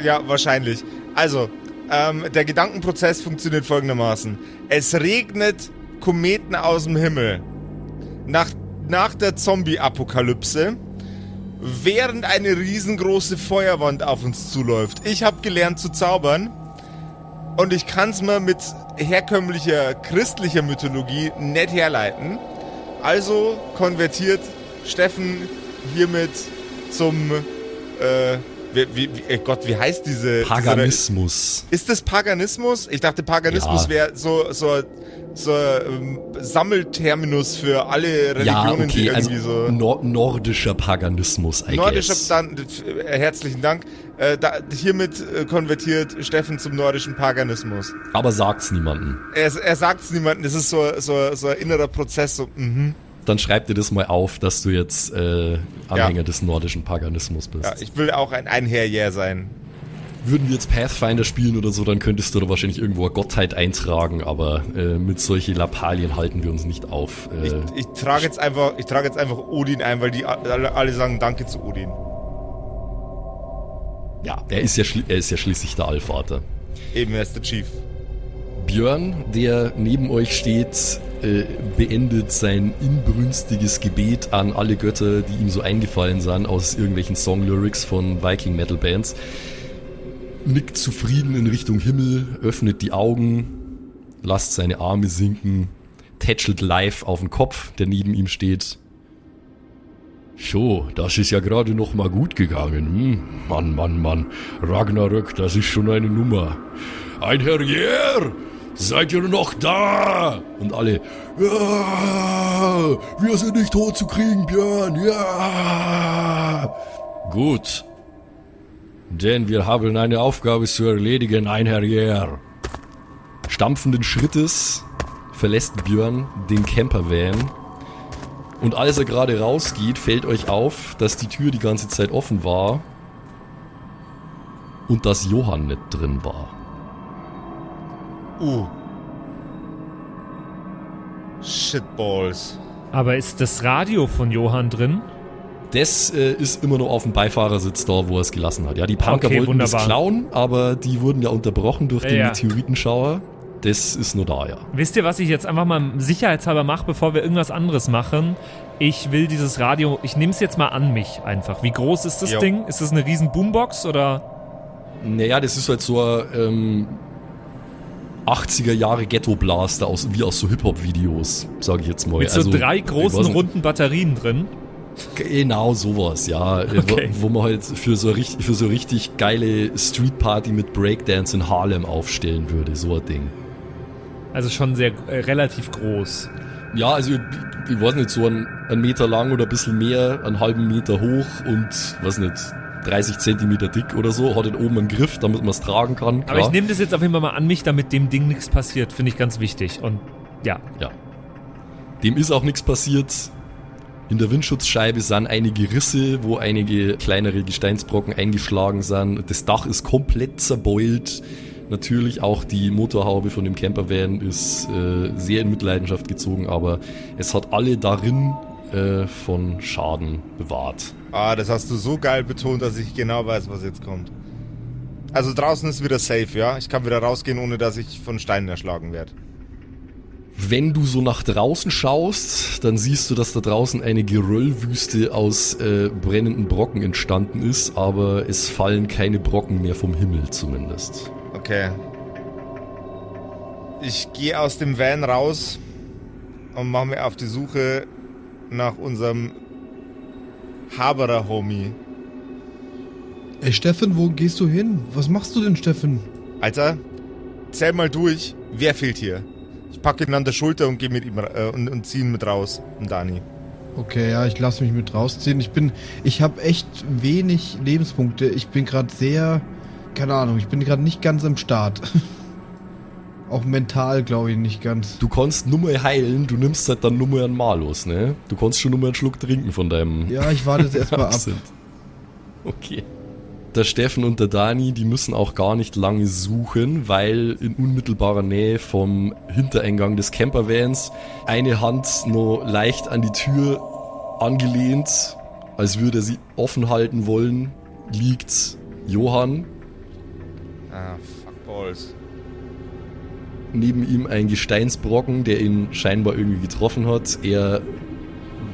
Ja, wahrscheinlich. Also, ähm, der Gedankenprozess funktioniert folgendermaßen. Es regnet Kometen aus dem Himmel. Nach, nach der Zombie-Apokalypse. Während eine riesengroße Feuerwand auf uns zuläuft. Ich habe gelernt zu zaubern. Und ich kann es mir mit herkömmlicher christlicher Mythologie nicht herleiten. Also konvertiert Steffen hiermit zum äh, wie, wie, wie, Gott, wie heißt diese Paganismus. Diese, ist das Paganismus? Ich dachte, Paganismus Ja. wäre so so so ähm, Sammelterminus für alle Ja, Religionen, die okay, also irgendwie so nor nordischer Paganismus, I Nordischer, guess. dann, äh, herzlichen Dank. Äh, da, hiermit äh, konvertiert Steffen zum nordischen Paganismus. Aber sagt's niemandem. Er, er sagt es niemandem, das ist so, so, so ein innerer Prozess, so, mhm. Dann schreib dir das mal auf, dass du jetzt äh, Anhänger des nordischen Paganismus bist. Ja, ich will auch ein Einherjähr sein. Würden wir jetzt Pathfinder spielen oder so, dann könntest du da wahrscheinlich irgendwo eine Gottheit eintragen, aber äh, mit solchen Lappalien halten wir uns nicht auf. Äh, Ich, ich trage jetzt einfach, ich trage jetzt einfach Odin ein, weil die alle, alle sagen Danke zu Odin. ja, er ist ja, er ist ja schließlich der Allvater. Eben, er ist der Chief. Björn, der neben euch steht, äh, beendet sein inbrünstiges Gebet an alle Götter, die ihm so eingefallen sind aus irgendwelchen Songlyrics von Viking Metal Bands. Nickt zufrieden in Richtung Himmel, öffnet die Augen, lasst seine Arme sinken, tätschelt live auf den Kopf, der neben ihm steht. So, das ist ja gerade noch mal gut gegangen. Hm? Mann, Mann, Mann. Ragnarök, das ist schon eine Nummer. Ein Herrier! Seid ihr noch da? Und alle, ja, wir sind nicht tot zu kriegen, Björn, ja. Gut. Denn wir haben eine Aufgabe zu erledigen, ein Herrier. Stampfenden Schrittes verlässt Björn den Campervan und als er gerade rausgeht, fällt euch auf, dass die Tür die ganze Zeit offen war und dass Johann nicht drin war. Uh. Shitballs. Aber ist das Radio von Johann drin? Das äh, ist immer noch auf dem Beifahrersitz da, wo er es gelassen hat. Ja, die Punker Okay, wollten das wunderbar. klauen, aber die wurden ja unterbrochen durch den Ja. Meteoritenschauer. Das ist nur da, ja. Wisst ihr, was ich jetzt einfach mal sicherheitshalber mache, bevor wir irgendwas anderes machen? Ich will dieses Radio, ich nehme es jetzt mal an mich einfach. Wie groß ist das Jo. Ding? Ist das eine riesen Boombox oder? Naja, das ist halt so ein ähm, 80er Jahre Ghetto-Blaster aus, wie aus so Hip-Hop-Videos, sage ich jetzt mal. Mit so Also, drei großen runden Batterien drin. Genau sowas, ja. Okay. Wo, wo man halt für so, richtig, für so richtig geile Street-Party mit Breakdance in Harlem aufstellen würde, so ein Ding. Also schon sehr äh, relativ groß. Ja, also ich, ich weiß nicht, so ein, ein Meter lang oder ein bisschen mehr, einen halben Meter hoch und, weiß nicht, 30 Zentimeter dick oder so, hat den oben einen Griff, damit man es tragen kann. Aber ich nehme das jetzt auf jeden Fall mal an mich, damit dem Ding nichts passiert, finde ich ganz wichtig. Und ja. Ja. Dem ist auch nichts passiert. In der Windschutzscheibe sind einige Risse, wo einige kleinere Gesteinsbrocken eingeschlagen sind. Das Dach ist komplett zerbeult. Natürlich auch die Motorhaube von dem Campervan ist äh, sehr in Mitleidenschaft gezogen, aber es hat alle darin äh, von Schaden bewahrt. Ah, das hast du so geil betont, dass ich genau weiß, was jetzt kommt. Also draußen ist wieder safe, ja? Ich kann wieder rausgehen, ohne dass ich von Steinen erschlagen werde. Wenn du so nach draußen schaust, dann siehst du, dass da draußen eine Geröllwüste aus äh, brennenden Brocken entstanden ist, aber es fallen keine Brocken mehr vom Himmel zumindest. Okay. Ich gehe aus dem Van raus und mache mir auf die Suche nach unserem Haberer-Homie. Ey, Steffen, wo gehst du hin? Was machst du denn, Steffen? Alter, zähl mal durch, wer fehlt hier? Ich packe ihn an der Schulter und gehe mit ihm äh, und, und ziehe ihn mit raus. Und Dani. Okay, ja, ich lasse mich mit rausziehen. Ich bin, ich habe echt wenig Lebenspunkte. Ich bin gerade sehr, keine Ahnung, ich bin gerade nicht ganz im Start. Auch mental, glaube ich, nicht ganz. Du kannst nur mal heilen, du nimmst halt dann nur mal einen Malus, ne? Du kannst schon nur mal einen Schluck trinken von deinem. Ja, ich warte jetzt erstmal ab. Okay. Der Steffen und der Dani, die müssen auch gar nicht lange suchen, weil in unmittelbarer Nähe vom Hintereingang des Campervans eine Hand noch leicht an die Tür angelehnt, als würde er sie offen halten wollen, liegt Johann. Ah, fuck balls. Neben ihm ein Gesteinsbrocken, der ihn scheinbar irgendwie getroffen hat. Er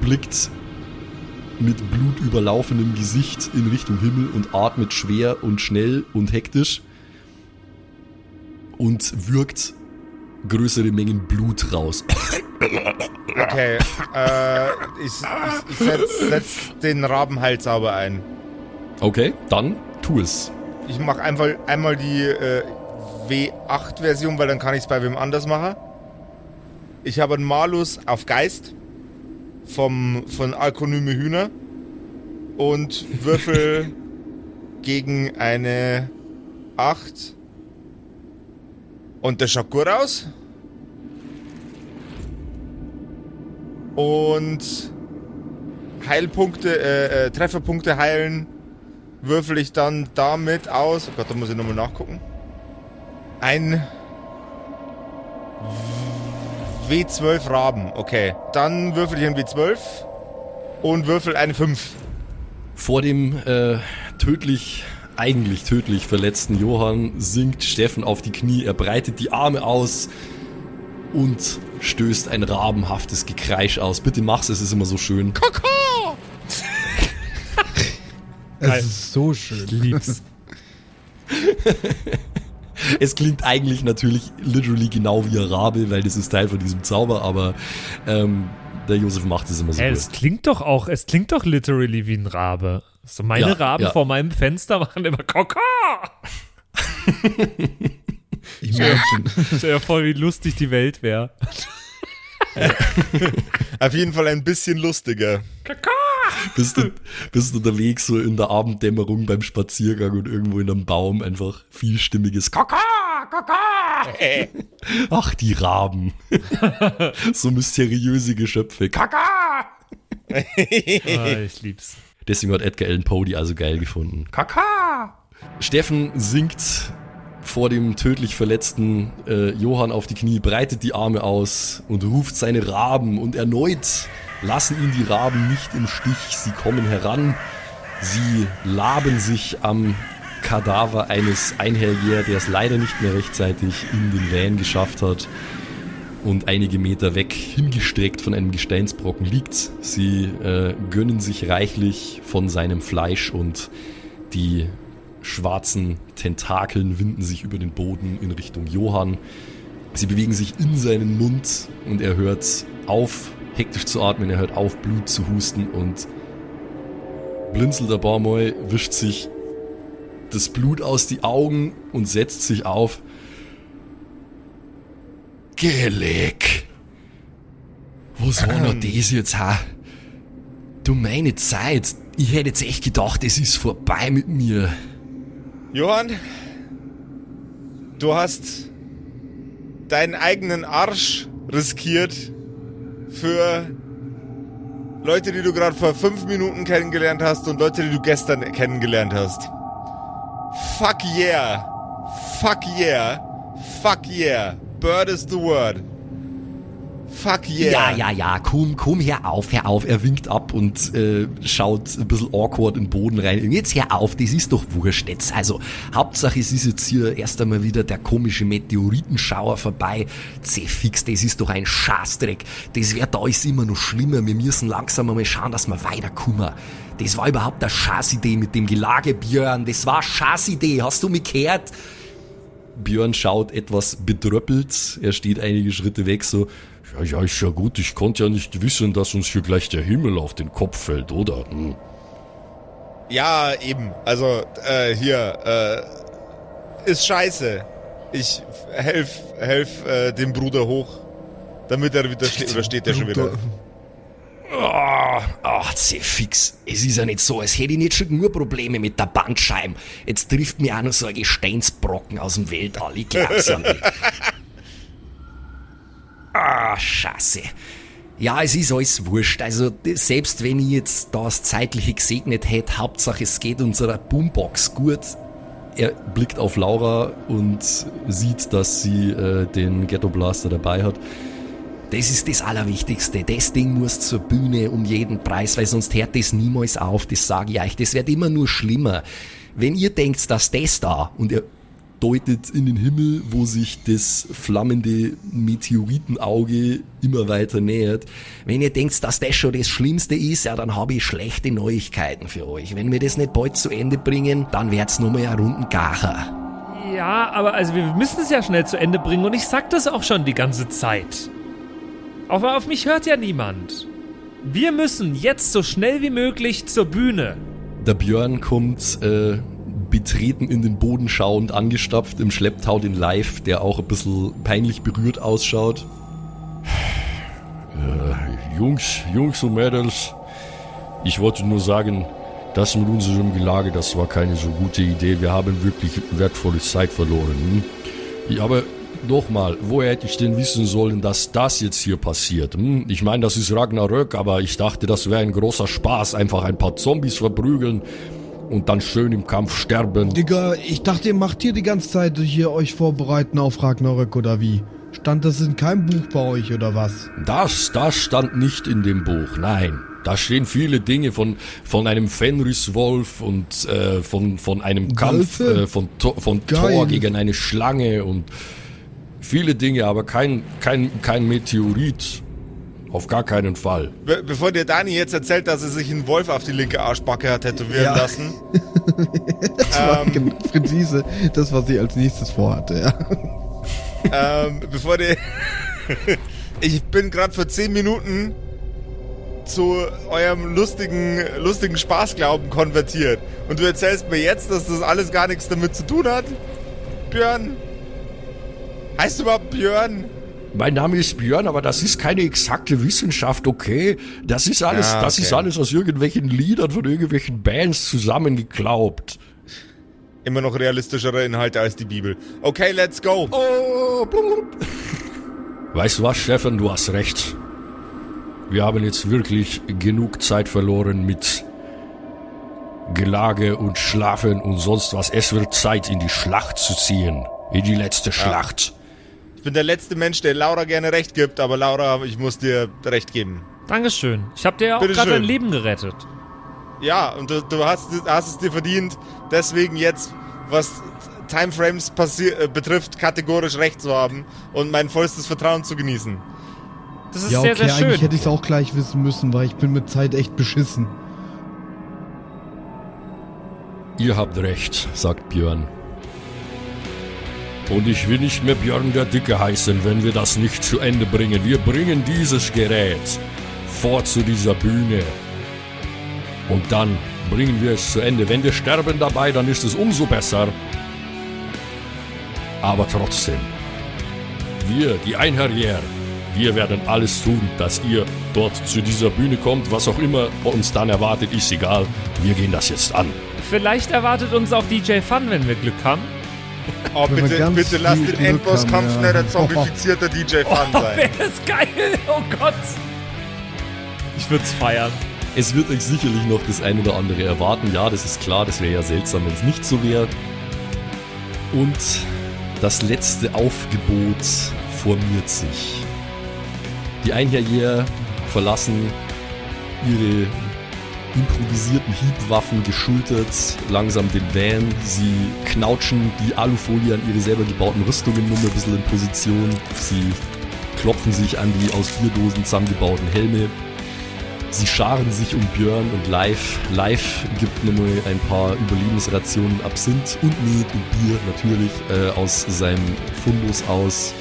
blickt mit blutüberlaufenem Gesicht in Richtung Himmel und atmet schwer und schnell und hektisch und wirkt größere Mengen Blut raus. Okay, äh, ich, ich, ich setz, setz den Rabenhals sauber ein. Okay, dann tu es. Ich mache einfach einmal die äh, W8-Version, weil dann kann ich es bei wem anders machen. Ich habe einen Malus auf Geist vom, von Alkonyme Hühner und würfel gegen eine 8. Und das schaut gut aus. Und Heilpunkte, äh, äh, Trefferpunkte heilen würfel ich dann damit aus. Oh Gott, da muss ich nochmal nachgucken. Ein W12 Raben, okay. Dann würfel ich ein W12 und würfel eine 5. Vor dem äh, tödlich, eigentlich tödlich verletzten Johann sinkt Steffen auf die Knie, er breitet die Arme aus und stößt ein rabenhaftes Gekreisch aus. Bitte mach's, es ist immer so schön. Es Geil. ist so schön. Ich lieb's. Es klingt eigentlich natürlich literally genau wie ein Rabe, weil das ist Teil von diesem Zauber, aber ähm, der Josef macht es immer so Hey, gut. es klingt doch auch, es klingt doch literally wie ein Rabe. So meine Ja, Raben ja. vor meinem Fenster machen immer Kaka. Ich merke schon. Stell dir vor, wie lustig die Welt wäre. Auf jeden Fall ein bisschen lustiger. bist, du, bist unterwegs so in der Abenddämmerung beim Spaziergang und irgendwo in einem Baum einfach vielstimmiges Kaka, Kaka. Ach, die Raben. so mysteriöse Geschöpfe. Kaka. Ah, ich lieb's. Deswegen hat Edgar Allan Poe die also geil gefunden. Kaka! Steffen sinkt vor dem tödlich verletzten äh, Johann auf die Knie, breitet die Arme aus und ruft seine Raben und erneut lassen ihn die Raben nicht im Stich. Sie kommen heran, sie laben sich am Kadaver eines Einherjäger, der es leider nicht mehr rechtzeitig in den Van geschafft hat und einige Meter weg hingestreckt von einem Gesteinsbrocken liegt. Sie äh, gönnen sich reichlich von seinem Fleisch und die schwarzen Tentakeln winden sich über den Boden in Richtung Johann. Sie bewegen sich in seinen Mund und er hört auf, hektisch zu atmen, er hört auf, Blut zu husten und blinzelt ein paar Mal, wischt sich das Blut aus die Augen und setzt sich auf. Geleck. was war noch das jetzt, ha? Du meine Zeit. Ich hätte jetzt echt gedacht, es ist vorbei mit mir. Johann, du hast deinen eigenen Arsch riskiert für Leute, die du gerade vor fünf Minuten kennengelernt hast und Leute, die du gestern kennengelernt hast. Fuck yeah. Fuck yeah. Fuck yeah. Bird is the word. Fuck yeah. Ja, ja, ja, komm, komm, hör auf, hör auf. Er winkt ab und äh, schaut ein bisschen awkward in den Boden rein. Jetzt hör auf, das ist doch wurscht jetzt. Also, Hauptsache, es ist jetzt hier erst einmal wieder der komische Meteoritenschauer vorbei. fix, das ist doch ein Scheißdreck. Das wird alles immer noch schlimmer. Wir müssen langsam einmal schauen, dass wir weiterkommen. Das war überhaupt eine Scheißidee mit dem Gelage, Björn. Das war eine Scheißidee. Hast du mich gehört? Björn schaut etwas bedröppelt. Er steht einige Schritte weg, so, ja, ja, ist ja gut. Ich konnte ja nicht wissen, dass uns hier gleich der Himmel auf den Kopf fällt, oder? Hm. Ja, eben. Also, äh, hier, äh, ist scheiße. Ich helf, helf äh, dem Bruder hoch, damit er wieder steht, oder steht der schon wieder? Ah, ach, fix. Es ist ja nicht so, als hätte ich nicht schon nur Probleme mit der Bandscheibe. Jetzt trifft mir auch noch so ein Gesteinsbrocken aus dem Weltall. Ich glaub's ja nicht. Ah, scheiße. Ja, es ist alles wurscht. Also, selbst wenn ich jetzt das Zeitliche gesegnet hätte, Hauptsache es geht unserer Boombox gut. Er blickt auf Laura und sieht, dass sie äh, den Ghetto Blaster dabei hat. Das ist das Allerwichtigste. Das Ding muss zur Bühne um jeden Preis, weil sonst hört das niemals auf. Das sage ich euch. Das wird immer nur schlimmer. Wenn ihr denkt, dass das da, und er deutet in den Himmel, wo sich das flammende Meteoritenauge immer weiter nähert. Wenn ihr denkt, dass das schon das Schlimmste ist, ja, dann habe ich schlechte Neuigkeiten für euch. Wenn wir das nicht bald zu Ende bringen, dann wird's nur mal ein runden Gacher. Ja, aber also wir müssen es ja schnell zu Ende bringen und ich sag das auch schon die ganze Zeit. Aber auf mich hört ja niemand. Wir müssen jetzt so schnell wie möglich zur Bühne. Der Björn kommt äh, betreten in den Boden schauend angestapft im Schlepptau den Live, der auch ein bisschen peinlich berührt ausschaut. Äh, Jungs, Jungs und Mädels, ich wollte nur sagen, das mit unserem Gelage, das war keine so gute Idee. Wir haben wirklich wertvolle Zeit verloren. Hm? Aber nochmal, woher hätte ich denn wissen sollen, dass das jetzt hier passiert? Hm? Ich meine, das ist Ragnarök, aber ich dachte, das wäre ein großer Spaß, einfach ein paar Zombies verprügeln und dann schön im Kampf sterben. Digga, ich dachte, ihr macht hier die ganze Zeit hier euch vorbereiten auf Ragnarök oder wie? Stand das in keinem Buch bei euch oder was? Das, das stand nicht in dem Buch, nein. Da stehen viele Dinge von, von einem Fenriswolf und äh, von, von einem Kampf äh, von, von Thor gegen eine Schlange und viele Dinge, aber kein, kein, kein Meteorit. Auf gar keinen Fall. Be bevor dir Dani jetzt erzählt, dass er sich einen Wolf auf die linke Arschbacke hat tätowieren ja. lassen. das war ähm, präzise das, was ich als nächstes vorhatte, ja. ähm, bevor dir... ich bin gerade für 10 Minuten zu eurem lustigen, lustigen Spaßglauben konvertiert. Und du erzählst mir jetzt, dass das alles gar nichts damit zu tun hat? Björn? Heißt du überhaupt Björn? Mein Name ist Björn, aber das ist keine exakte Wissenschaft, okay? Das ist alles, ja, okay. das ist alles aus irgendwelchen Liedern von irgendwelchen Bands zusammengeklaubt. Immer noch realistischere Inhalte als die Bibel. Okay, let's go. Oh, weißt du was, Stefan, du hast recht. Wir haben jetzt wirklich genug Zeit verloren mit Gelage und Schlafen und sonst was. Es wird Zeit, in die Schlacht zu ziehen. In die letzte Schlacht. Ich bin der letzte Mensch, der Laura gerne recht gibt, aber Laura, ich muss dir recht geben. Dankeschön. Ich habe dir ja auch gerade dein Leben gerettet. Ja, und du, du hast, hast, es dir verdient, deswegen jetzt, was Timeframes äh, betrifft, kategorisch recht zu haben und mein vollstes Vertrauen zu genießen. Das ist ja, sehr, okay, sehr schön. Eigentlich hätte ich es auch gleich wissen müssen, weil ich bin mit Zeit echt beschissen. Ihr habt recht, sagt Björn. Und ich will nicht mehr Björn der Dicke heißen, wenn wir das nicht zu Ende bringen. Wir bringen dieses Gerät vor zu dieser Bühne. Und dann bringen wir es zu Ende. Wenn wir sterben dabei, dann ist es umso besser. Aber trotzdem, wir, die Einherrier, Wir werden alles tun, dass ihr dort zu dieser Bühne kommt. Was auch immer uns dann erwartet, ist egal. Wir gehen das jetzt an. Vielleicht erwartet uns auch DJ Fun, wenn wir Glück haben. Oh, Wenn bitte, bitte lass den Endbosskampf ja. nicht ein zombifizierter DJ Fun Oh, sein. wäre das geil. Oh Gott. Ich würde es feiern. Es wird euch sicherlich noch das ein oder andere erwarten. Ja, das ist klar. Das wäre ja seltsam, wenn es nicht so wäre. Und das letzte Aufgebot formiert sich. Die Einherjäger verlassen ihre improvisierten Hiebwaffen geschultert langsam den Van. Sie knautschen die Alufolie an ihre selber gebauten Rüstungen nur ein bisschen in Position. Sie klopfen sich an die aus Bierdosen zusammengebauten Helme. Sie scharen sich um Björn und Live. Live gibt nochmal ein paar Überlebensrationen Absinth und Met und Bier natürlich äh, aus seinem Fundus aus.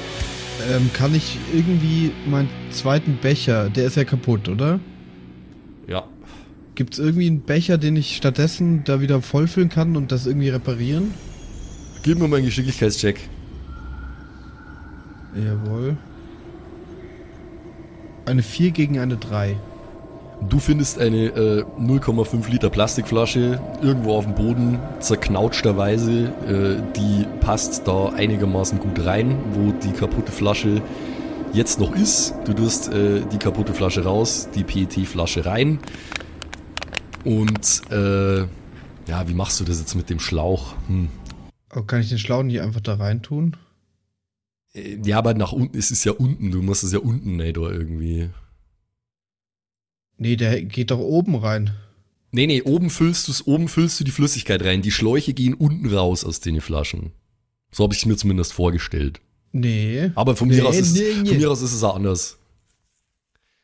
Ähm, kann ich irgendwie meinen zweiten Becher, der ist ja kaputt, oder? Ja, Gibt es irgendwie einen Becher, den ich stattdessen da wieder vollfüllen kann und das irgendwie reparieren? gib mir mal einen Geschicklichkeitscheck. Jawohl. Eine 4 gegen eine 3. Du findest eine äh, 0,5 Liter Plastikflasche irgendwo auf dem Boden, zerknautscherweise. Äh, die passt da einigermaßen gut rein, wo die kaputte Flasche jetzt noch ist. Du tust äh, die kaputte Flasche raus, die PET-Flasche rein. Und äh, ja, wie machst du das jetzt mit dem Schlauch? Hm. Kann ich den Schlauch nicht einfach da rein tun? Äh, Ja, aber nach unten, es ist ja unten, du musst es ja unten, da irgendwie. Nee, der geht doch oben rein. Nee, nee, oben füllst du oben füllst du die Flüssigkeit rein. Die Schläuche gehen unten raus aus den Flaschen. So habe ich es mir zumindest vorgestellt. Nee. Aber von, Nee, mir, aus ist, nee, nee. von mir aus ist es auch anders.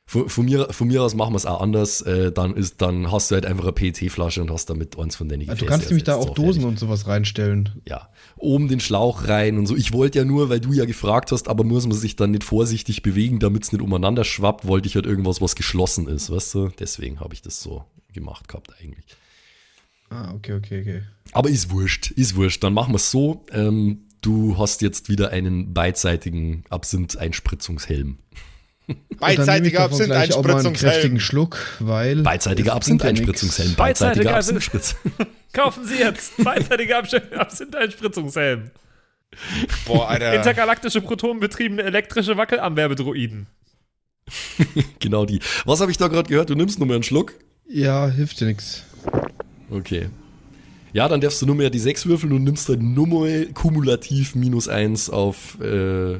Von, von, mir, von mir aus machen wir es auch anders. Äh, dann, ist, dann hast du halt einfach eine PET-Flasche und hast damit eins von denen Also du kannst nämlich da auch Dosen und sowas reinstellen. Ja, oben den Schlauch rein und so. Ich wollte ja nur, weil du ja gefragt hast, aber muss man sich dann nicht vorsichtig bewegen, damit es nicht umeinander schwappt, wollte ich halt irgendwas, was geschlossen ist, weißt du? Deswegen habe ich das so gemacht gehabt eigentlich. Ah, okay, okay, okay. Aber ist wurscht, ist wurscht. Dann machen wir es so. Ähm, du hast jetzt wieder einen beidseitigen Absinth-Einspritzungshelm. Beidseitiger einen kräftigen Absinth-Einspritzungshelm. Schluck, weil... Beidseitiger Absinth-Einspritzungshelm. Beidseitiger Absinth-Spritz. Kaufen Sie jetzt. Beidseitiger Absinth-Einspritzungshelm. Boah, Alter. Intergalaktische protonenbetriebene elektrische Wackelamwerbedroiden. genau die. Was habe ich da gerade gehört? Du nimmst nur mehr einen Schluck? Ja, hilft dir nix. Okay. Ja, dann darfst du nur mehr die 6 würfeln und nimmst dann nur mal kumulativ minus 1 auf äh,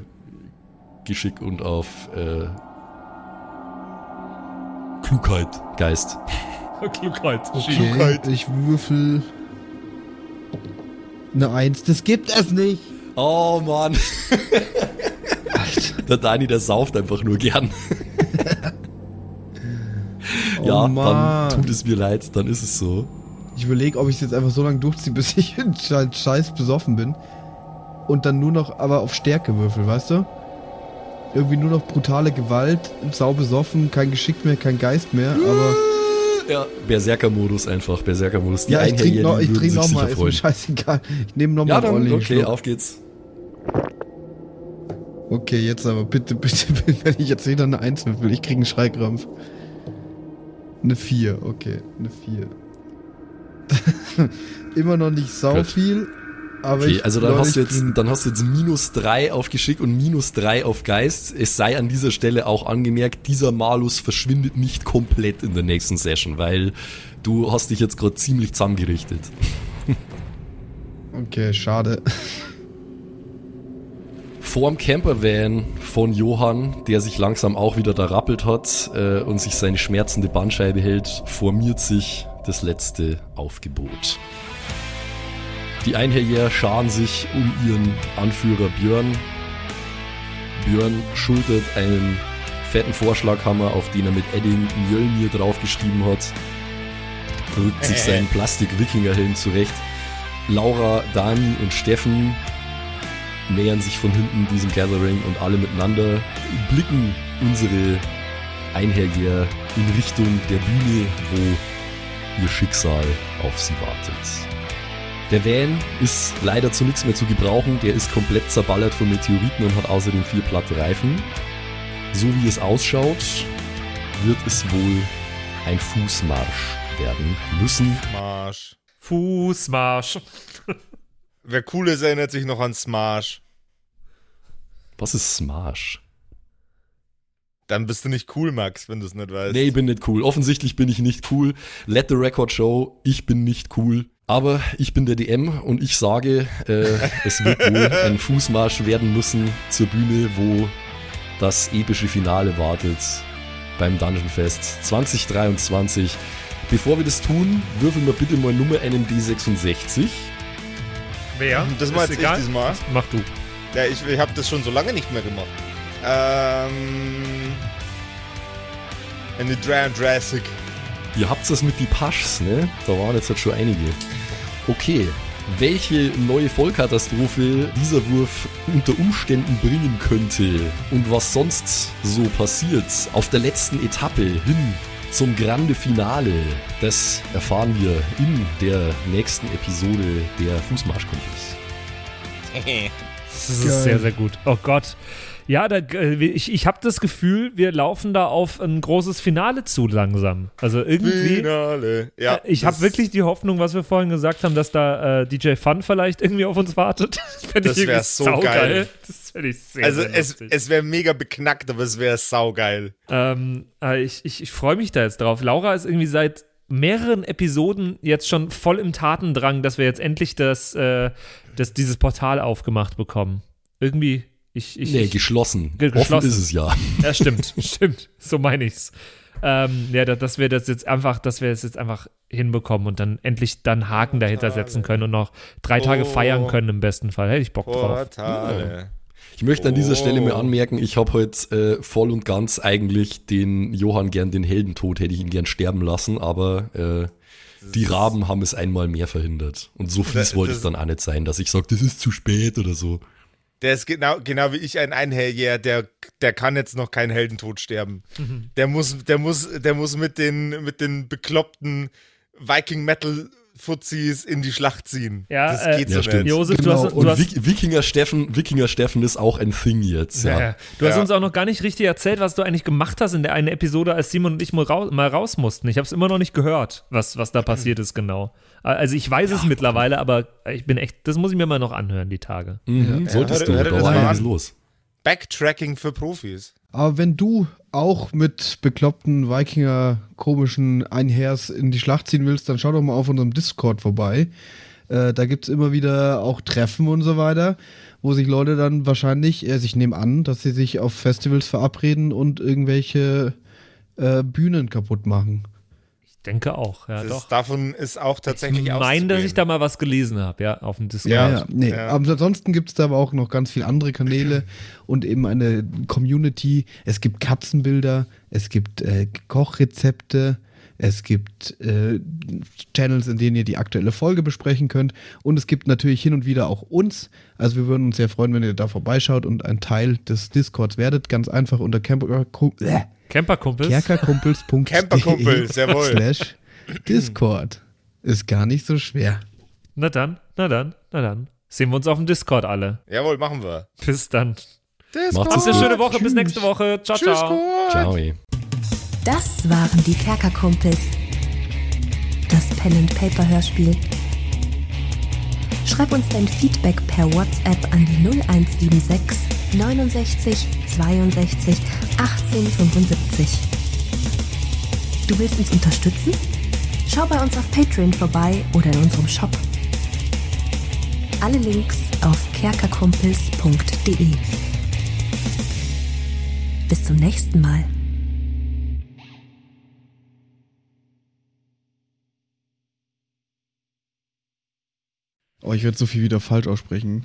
Geschick und auf äh, Klugheit, Geist. Klugheit. Okay, ich würfel eine Eins. Das gibt es nicht. Oh Mann. Der Dani, der sauft einfach nur gern. Oh ja, Mann. dann tut es mir leid, dann ist es so. Ich überlege, ob ich es jetzt einfach so lange durchziehe, bis ich halt scheiß besoffen bin. Und dann nur noch aber auf Stärke würfel, weißt du? Irgendwie nur noch brutale Gewalt, sau besoffen, kein Geschick mehr, kein Geist mehr, aber. Ja, Berserker-Modus einfach, Berserker-Modus. Die ja, ich trinke noch, ich würden trink sich noch mal, ist mir scheißegal. Ich nehme noch Ja, mal okay, Schluck. auf geht's. Okay, jetzt aber bitte, bitte, bitte, wenn ich jetzt wieder eine Eins würfel, ich kriege einen Schreikrampf. Eine 4, okay, eine 4. Immer noch nicht sau Gut. viel, aber Okay, also dann hast, du jetzt, dann hast du jetzt minus 3 auf Geschick und minus 3 auf Geist. Es sei an dieser Stelle auch angemerkt, dieser Malus verschwindet nicht komplett in der nächsten Session, weil du hast dich jetzt gerade ziemlich zusammengerichtet. Okay, schade. Vorm Campervan von Johann, der sich langsam auch wieder da rappelt hat äh, und sich seine schmerzende Bandscheibe hält, formiert sich das letzte Aufgebot. Die Einherjäger scharen sich um ihren Anführer Björn. Björn schultert einen fetten Vorschlaghammer, auf den er mit Edding Mjölnir draufgeschrieben hat. Rückt sich seinen Plastik-Wikingerhelm zurecht. Laura, Dani und Steffen nähern sich von hinten diesem Gathering und alle miteinander blicken unsere Einherjäger in Richtung der Bühne, wo ihr Schicksal auf sie wartet. Der Van ist leider zu nichts mehr zu gebrauchen, der ist komplett zerballert von Meteoriten und hat außerdem vier platte Reifen. so wie es ausschaut, wird es wohl ein Fußmarsch werden müssen. Marsch. Fußmarsch. Wer cool ist, erinnert sich noch an Smash. Was ist Smash? Dann bist du nicht cool, Max, wenn du es nicht weißt. Nee, ich bin nicht cool. Offensichtlich bin ich nicht cool. Let the record show, ich bin nicht cool. Aber ich bin der DM und ich sage, äh, es wird wohl ein Fußmarsch werden müssen zur Bühne, wo das epische Finale wartet beim Dungeon Fest 2023. Bevor wir das tun, würfeln wir bitte mal Nummer einen D66. Wer? Das mal jetzt egal. ich diesmal. Mach du. Ja, ich, ich habe das schon so lange nicht mehr gemacht. Ähm. Eine Dra Jurassic. Ihr habt das mit die Paschs, ne? Da waren jetzt halt schon einige. Okay. Welche neue Vollkatastrophe dieser Wurf unter Umständen bringen könnte und was sonst so passiert auf der letzten Etappe hin zum Grande Finale, das erfahren wir in der nächsten Episode der Fußmarschkumpels. Das ist Geil. sehr, sehr gut. Oh Gott. Ja, da, äh, ich, ich habe das Gefühl, wir laufen da auf ein großes Finale zu langsam. Also irgendwie. Finale. Ja, Äh, ich habe wirklich die Hoffnung, was wir vorhin gesagt haben, dass da äh, DJ Fun vielleicht irgendwie auf uns wartet. Das fände Das ich wär irgendwie so saugeil. geil. Das fände ich sehr, Also sehr es, es wäre mega beknackt, aber es wäre saugeil. Ähm, äh, ich ich, ich freue mich da jetzt drauf. Laura ist irgendwie seit mehreren Episoden jetzt schon voll im Tatendrang, dass wir jetzt endlich das, äh, das dieses Portal aufgemacht bekommen. Irgendwie, ich, ich, Nee, ich geschlossen. Ge- Offen geschlossen. ist es ja. ja, stimmt, stimmt, so meine ich's. Ähm, ja, da- dass wir das jetzt einfach, dass wir es jetzt einfach hinbekommen und dann endlich dann Haken dahinter setzen können und noch drei Tage Oh. feiern können im besten Fall. Hätte ich Bock drauf. Portale. Ich möchte an dieser Oh. Stelle mal anmerken, ich habe heute äh, voll und ganz eigentlich den Johann gern den Heldentod, hätte ich ihn gern sterben lassen, aber äh, die Raben haben es einmal mehr verhindert. Und so fies Das- wollte das- es dann auch nicht sein, dass ich sage, das ist zu spät oder so. Der ist genau, genau wie ich ein Einherjäger, der, der kann jetzt noch keinen Heldentod sterben. Mhm. Der muss, der muss, der muss mit den, mit den bekloppten Viking Metal Fuzis in die Schlacht ziehen. Ja, das äh, geht ja, so stimmt. nicht. Josef, Genau, du hast, du Und hast, Wik Wikinger Steffen, Wikinger Steffen ist auch ein Thing jetzt. Ja. Ja, ja. Du hast Ja. uns auch noch gar nicht richtig erzählt, was du eigentlich gemacht hast in der einen Episode, als Simon und ich mal raus, mal raus mussten. Ich habe es immer noch nicht gehört, was, was da passiert ist genau. Also ich weiß es mittlerweile, aber ich bin echt, das muss ich mir mal noch anhören, die Tage. Mhm, solltest hör- du, hör mal einiges an. los. Backtracking für Profis. Aber wenn du auch mit bekloppten Wikinger komischen Einhers in die Schlacht ziehen willst, dann schau doch mal auf unserem Discord vorbei. Äh, da gibt es immer wieder auch Treffen und so weiter, wo sich Leute dann wahrscheinlich, also ich nehme an, dass sie sich auf Festivals verabreden und irgendwelche äh, Bühnen kaputt machen. Ich denke auch, ja Das, doch. Davon ist auch tatsächlich Ich meine, dass ich da mal was gelesen habe, ja, auf dem Discord. Ja, ja. Nee. Ja. Aber ansonsten gibt es da aber auch noch ganz viele andere Kanäle und eben eine Community. Es gibt Katzenbilder, es gibt äh, Kochrezepte, es gibt äh, Channels, in denen ihr die aktuelle Folge besprechen könnt. Und es gibt natürlich hin und wieder auch uns. Also wir würden uns sehr freuen, wenn ihr da vorbeischaut und ein Teil des Discords werdet. Ganz einfach unter Camper äh, Camperkumpels. kerkerkumpels.de Camperkumpels, jawohl. slash Discord. Ist gar nicht so schwer. Na dann, na dann, na dann. Sehen wir uns auf dem Discord alle. Jawohl, machen wir. Bis dann. Macht's Habt eine gut. schöne Woche. Bis Tschüss. nächste Woche. Ciao, Tschüss, ciao. Ciao. Das waren die Kerkerkumpels. Das Pen and Paper Hörspiel. Schreib uns dein Feedback per WhatsApp an die 0176 69 62 18 75. Du willst uns unterstützen? Schau bei uns auf Patreon vorbei oder in unserem Shop. Alle Links auf kerkerkumpels.de. Bis zum nächsten Mal. Oh, ich werde so viel wieder falsch aussprechen.